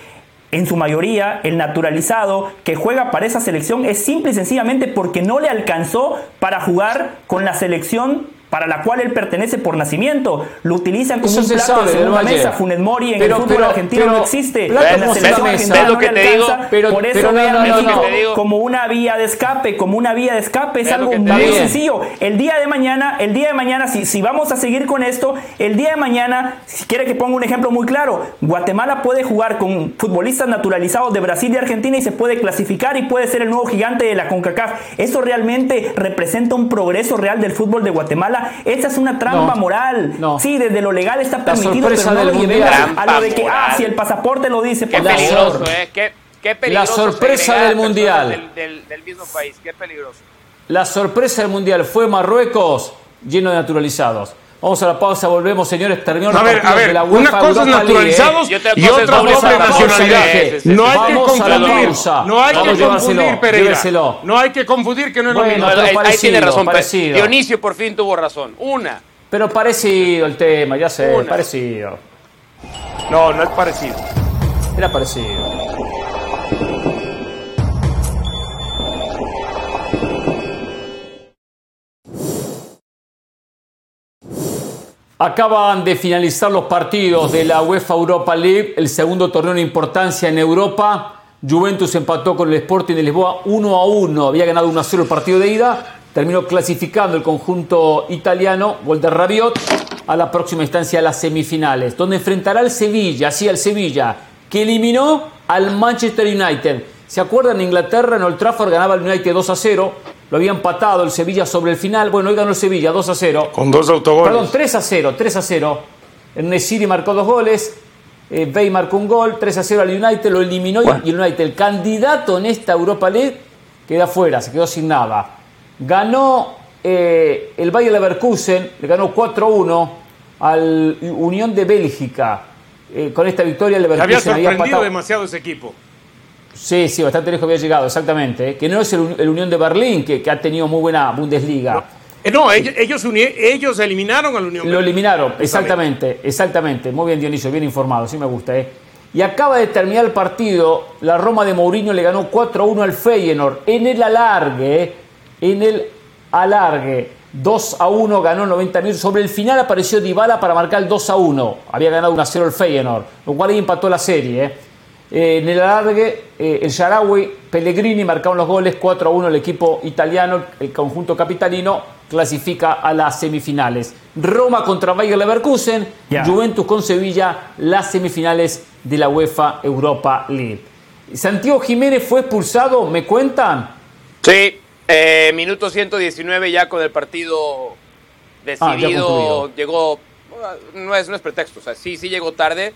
en su mayoría el naturalizado que juega para esa selección es simple y sencillamente porque no le alcanzó para jugar con la selección para la cual él pertenece por nacimiento. Lo utilizan como un plato de segunda mesa. Funes Mori en el fútbol argentino no existe. la selección argentina no por eso no, como una vía de escape, como una vía de escape. Es algo muy sencillo. El día de mañana, el día de mañana, si, si vamos a seguir con esto, el día de mañana, si quiere que ponga un ejemplo muy claro, Guatemala puede jugar con futbolistas naturalizados de Brasil y Argentina y se puede clasificar y puede ser el nuevo gigante de la CONCACAF. Eso realmente representa un progreso real del fútbol de Guatemala esa es una trampa moral. Sí, desde lo legal está permitido, pero no lo a lo de que, ah, si el pasaporte lo dice. Qué pues, peligroso, ¿eh? Qué, qué peligroso. La sorpresa del mundial. Del, del, mismo país, qué peligroso. La sorpresa del mundial fue Marruecos lleno de naturalizados. Vamos a la pausa, volvemos, señores. Terminó a ver, a ver, de la una cosa es naturalizados ¿eh? y otra doble nacionalidad. No hay que confundir. No hay que confundir, Pereira. No hay que confundir que no es lo mismo. Ahí tiene razón. Parecido. Dionisio por fin tuvo razón. Una. Pero parecido el tema, ya sé, parecido. No, no es parecido. Era parecido. Acaban de finalizar los partidos de la UEFA Europa League, el segundo torneo de importancia en Europa. Juventus empató con el Sporting de Lisboa 1 a 1. Había ganado 1 a 0 el partido de ida. Terminó clasificando el conjunto italiano, gol de Rabiot, a la próxima instancia, a las semifinales, donde enfrentará al Sevilla, así al Sevilla, que eliminó al Manchester United. ¿Se acuerdan? Inglaterra, en Old Trafford ganaba el United 2 a 0 lo había empatado el Sevilla sobre el final. Bueno, hoy ganó el Sevilla 2 a 0. Con dos autogoles. Perdón, 3 a 0, 3 a 0. Nesiri marcó dos goles. Eh, Bay marcó un gol, 3 a 0 al United, lo eliminó y el United, el candidato en esta Europa League, queda fuera, se quedó sin nada. Ganó eh, el Bayer Leverkusen, le ganó 4-1 al Unión de Bélgica. Eh, con esta victoria el Leverkusen había sorprendido había demasiado ese equipo. Sí, sí, bastante lejos había llegado, exactamente. ¿eh? Que no es el, Unión de Berlín, que, ha tenido muy buena Bundesliga. No, eh, ellos, ellos, eliminaron al Unión. Lo eliminaron, exactamente, exactamente. Muy bien, Dionisio, bien informado, sí me gusta. ¿eh? Y acaba de terminar el partido, la Roma de Mourinho le ganó 4-1 al Feyenoord. En el alargue, ¿eh? en el alargue, 2-1 ganó 90 minutos. Sobre el final apareció Dybala para marcar el 2-1. Había ganado 1-0 el Feyenoord, lo cual ahí empató la serie. ¿eh? Eh, en el alargue, eh, el Sharawi, Pellegrini marcaron los goles 4 a 1 el equipo italiano, el conjunto capitalino clasifica a las semifinales. Roma contra Bayer Leverkusen, Juventus con Sevilla, las semifinales de la UEFA Europa League. Santiago Jiménez fue expulsado, ¿me cuentan? Sí, eh, minuto 119 ya con el partido decidido, ah, llegó, no es, no es pretexto, o sea, sí, sí llegó tarde,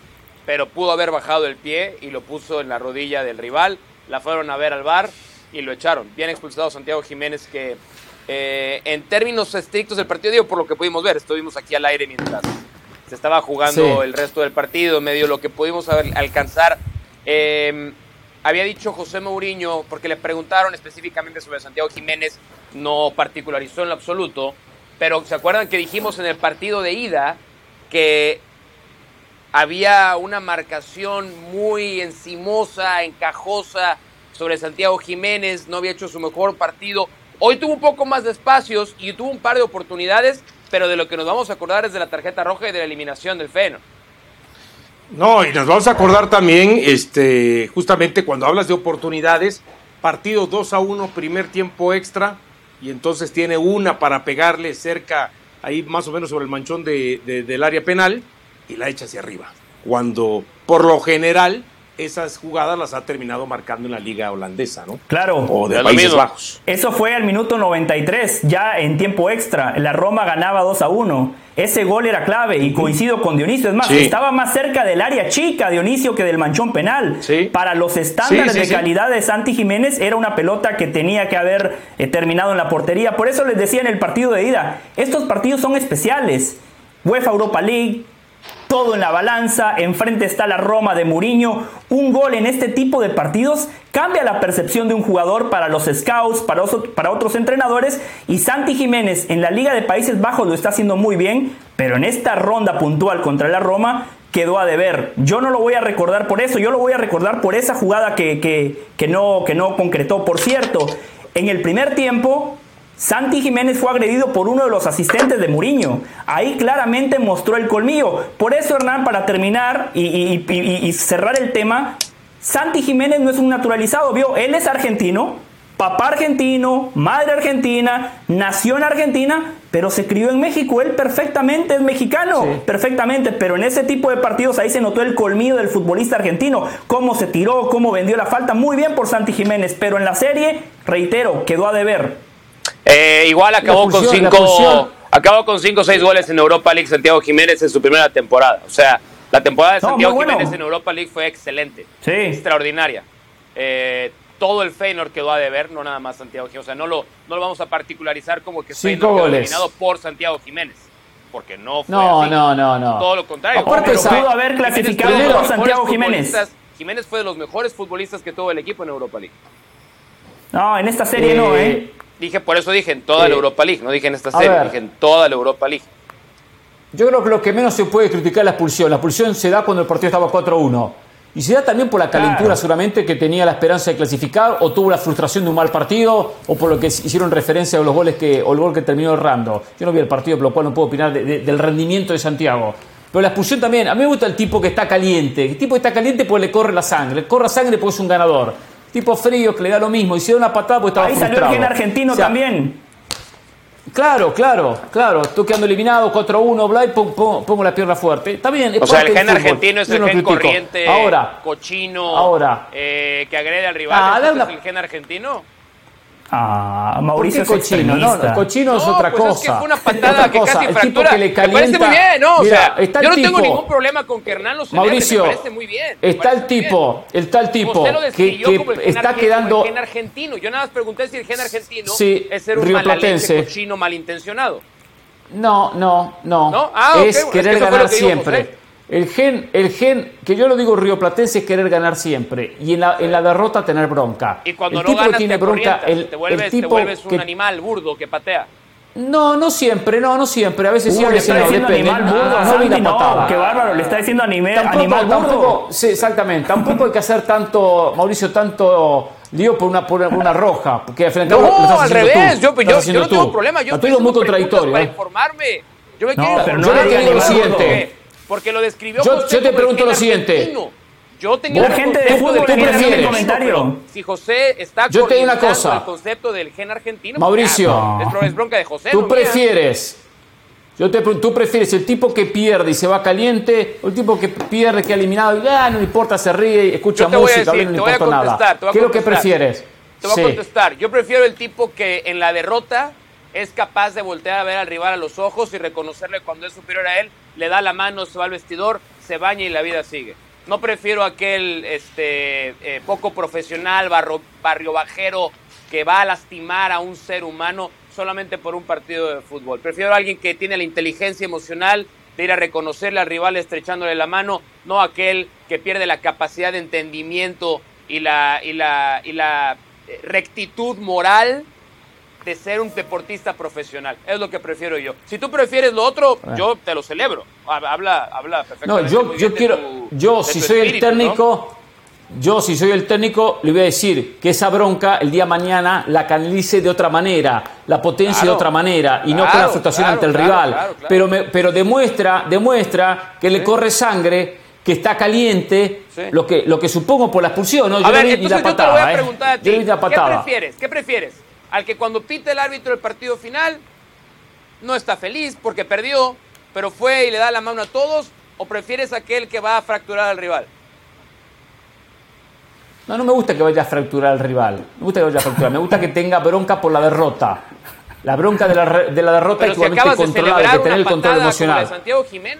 pero pudo haber bajado el pie y lo puso en la rodilla del rival. La fueron a ver al bar y lo echaron. Bien expulsado Santiago Jiménez que eh, en términos estrictos del partido, digo por lo que pudimos ver, estuvimos aquí al aire mientras se estaba jugando el resto del partido, medio lo que pudimos alcanzar. Em, había dicho José Mourinho, porque le preguntaron específicamente sobre Santiago Jiménez, no particularizó en lo absoluto, pero ¿se acuerdan que dijimos en el partido de ida que había una marcación muy encimosa, encajosa sobre Santiago Jiménez, no había hecho su mejor partido. Hoy tuvo un poco más de espacios y tuvo un par de oportunidades, pero de lo que nos vamos a acordar es de la tarjeta roja y de la eliminación del Feno. No, y nos vamos a acordar también, este, justamente cuando hablas de oportunidades, partido 2 a 1, primer tiempo extra, y entonces tiene una para pegarle cerca, ahí más o menos sobre el manchón de, del área penal, y la echa hacia arriba. Cuando por lo general esas jugadas las ha terminado marcando en la liga holandesa, ¿no? Claro. O de Países Bajos. Eso fue al minuto 93, ya en tiempo extra. La Roma ganaba 2 a 1. Ese gol era clave y coincido con Dionisio. Es más, estaba más cerca del área chica, Dionisio, que del manchón penal. Para los estándares de calidad de Santi Jiménez, era una pelota que tenía que haber eh, terminado en la portería. Por eso les decía en el partido de ida, estos partidos son especiales. UEFA Europa League, todo en la balanza, enfrente está la Roma de Muriño. Un gol en este tipo de partidos cambia la percepción de un jugador para los scouts, para, para otros entrenadores. Y Santi Jiménez en la Liga de Países Bajos lo está haciendo muy bien, pero en esta ronda puntual contra la Roma quedó a deber. Yo no lo voy a recordar por eso, yo lo voy a recordar por esa jugada que, que, no, que no concretó. Por cierto, en el primer tiempo Santi Jiménez fue agredido por uno de los asistentes de Muriño. Ahí claramente mostró el colmillo. Por eso, Hernán, para terminar y, cerrar el tema, Santi Jiménez no es un naturalizado, ¿vio? Él es argentino, papá argentino, madre argentina, nació en Argentina, pero se crió en México. Él perfectamente es mexicano, perfectamente. Pero en ese tipo de partidos ahí se notó el colmillo del futbolista argentino. Cómo se tiró, cómo vendió la falta. Muy bien por Santi Jiménez. Pero en la serie, reitero, quedó a deber. Eh, igual acabó con cinco, acabó con cinco o seis goles en Europa League Santiago Jiménez en su primera temporada. O sea, la temporada de Santiago Jiménez en Europa League fue excelente, extraordinaria. Eh, todo el Feyenoord quedó a deber, no nada más Santiago Jiménez. O sea, no lo, no lo vamos a particularizar como que Cinco Feyenoord quedó eliminado por Santiago Jiménez. Porque no fue no, No, no, no. Todo lo contrario. Aparte, pudo haber clasificado por Santiago Jiménez. Jiménez fue de los mejores futbolistas que tuvo el equipo en Europa League. No, en esta serie no, ¿eh? Dije, por eso dije en toda la Europa League, no dije en esta serie, dije en toda la Europa League. Yo creo que lo que menos se puede criticar es la expulsión. La expulsión se da cuando el partido estaba 4-1. Y se da también por la calentura seguramente que tenía la esperanza de clasificar, o tuvo la frustración de un mal partido, o por lo que hicieron referencia a los goles que, o el gol que terminó errando. Yo no vi el partido, por lo cual no puedo opinar del rendimiento de Santiago. Pero la expulsión también, a mí me gusta el tipo que está caliente. El tipo que está caliente porque le corre la sangre. Le corre sangre porque es un ganador tipo frío que le da lo mismo. Y si da una patada, pues estaba Ahí salió el gen argentino también. Claro, claro, claro. Estoy quedando eliminado, 4-1, bla, y pongo, la pierna fuerte. Está bien. o sea, el gen argentino es el gen corriente, ahora, cochino, ahora, eh, que agrede al rival. Ah, ¿Es el gen argentino? Ah, Mauricio es cochino, no, cochino es otra pues cosa. Es que fue una *laughs* patada que casi fractura. Que le calienta, me parece muy bien, ¿no? O sea, yo no tengo ningún problema con que Hernán lo celebre, Mauricio, me parece muy bien. Está el tipo, está el tipo que, que está quedando el gen argentino. Yo nada más pregunté si el gen argentino es ser un malalense cochino malintencionado. No, no, no. ¿No? Ah, es querer ganar siempre. El gen, el gen, que yo lo digo rioplatense, es querer ganar siempre. Y en la, en la derrota tener bronca. Y cuando el no tipo ganas, tiene bronca, el, te vuelves, tipo te vuelves un animal burdo que patea. No, no siempre, no, no siempre. A veces sí, a veces no, depende. Animal burdo, no, no, no, qué bárbaro, le está diciendo animal, tampoco, animal burdo. Tampoco, sí, exactamente. Tampoco hay que hacer tanto, Mauricio, tanto lío por una, por una roja. Porque al no, al revés. Yo, yo, yo, no tengo problema. Yo estoy muy contradictorio. Para ¿eh? informarme. Yo me quiero pero no le digo lo siguiente. Porque lo describió Yo, yo te pregunto lo siguiente. Yo tengo la gente de fútbol ¿tú prefieres? comentario. Si José está yo te una cosa. el concepto del gen argentino, Mauricio, es bronca de José. Tú prefieres, yo te tú prefieres el tipo que pierde y se va caliente, o el tipo que pierde, que ha eliminado y ya no importa, se ríe, escucha música, decir, no le importa nada. ¿Qué es lo que prefieres? Te voy a contestar. Yo prefiero el tipo que en la derrota es capaz de voltear a ver al rival a los ojos y reconocerle cuando es superior a él le da la mano, se va al vestidor, se baña y la vida sigue. No prefiero aquel este, eh, poco profesional, barrio bajero, que va a lastimar a un ser humano solamente por un partido de fútbol. Prefiero a alguien que tiene la inteligencia emocional de ir a reconocerle al rival estrechándole la mano, no aquel que pierde la capacidad de entendimiento y la, y la, y la eh, rectitud moral de ser un deportista profesional. Es lo que prefiero yo. Si tú prefieres lo otro, yo te lo celebro. Habla, habla perfectamente. No, yo, yo quiero, yo si soy el técnico, yo si soy el técnico, le voy a decir que esa bronca el día mañana la canalice de otra manera, la potencia de otra manera y no con la frustración ante el rival. Pero, me, pero demuestra, demuestra que le corre sangre que está caliente, lo, que, lo que supongo por la expulsión, ¿no? Yo a ver, entonces yo te lo voy a ¿eh? preguntar a ti. ¿Qué prefieres? ¿Qué prefieres? ¿Al que cuando pite el árbitro del partido final no está feliz porque perdió, pero fue y le da la mano a todos? ¿O prefieres aquel que va a fracturar al rival? No, no me gusta que vaya a fracturar al rival. Me gusta que vaya a fracturar. Me gusta que tenga bronca por la derrota. La bronca de la, de la derrota Pero es si controlada, que tener el control emocional.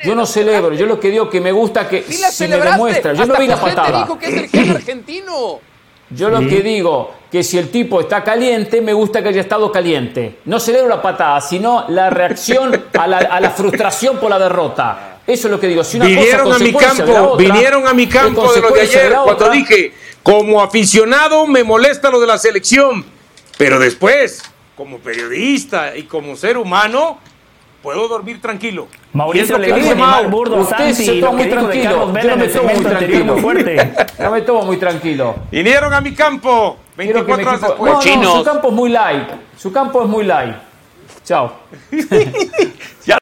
yo no celebro, yo lo que digo que me gusta que si me demuestra, yo no vi la patada. dijo que es el argentino. Yo lo que digo que si el tipo está caliente, me gusta que haya estado caliente. No celebro la patada, sino la reacción a la, a la frustración por la derrota. Eso es lo que digo. Si una vinieron a mi campo, vinieron a mi campo de lo de ayer cuando dije, como aficionado me molesta lo de la selección, pero después como periodista y como ser humano, puedo dormir tranquilo. Mauricio le dice mal burdo Usted se toma muy tranquilo. Yo no me tomo muy tranquilo. Fuerte. *laughs* No me tomo muy tranquilo. Vinieron a mi campo 24 horas después. No, no, su campo es muy light. Su campo es muy light. Chao. *laughs* *laughs*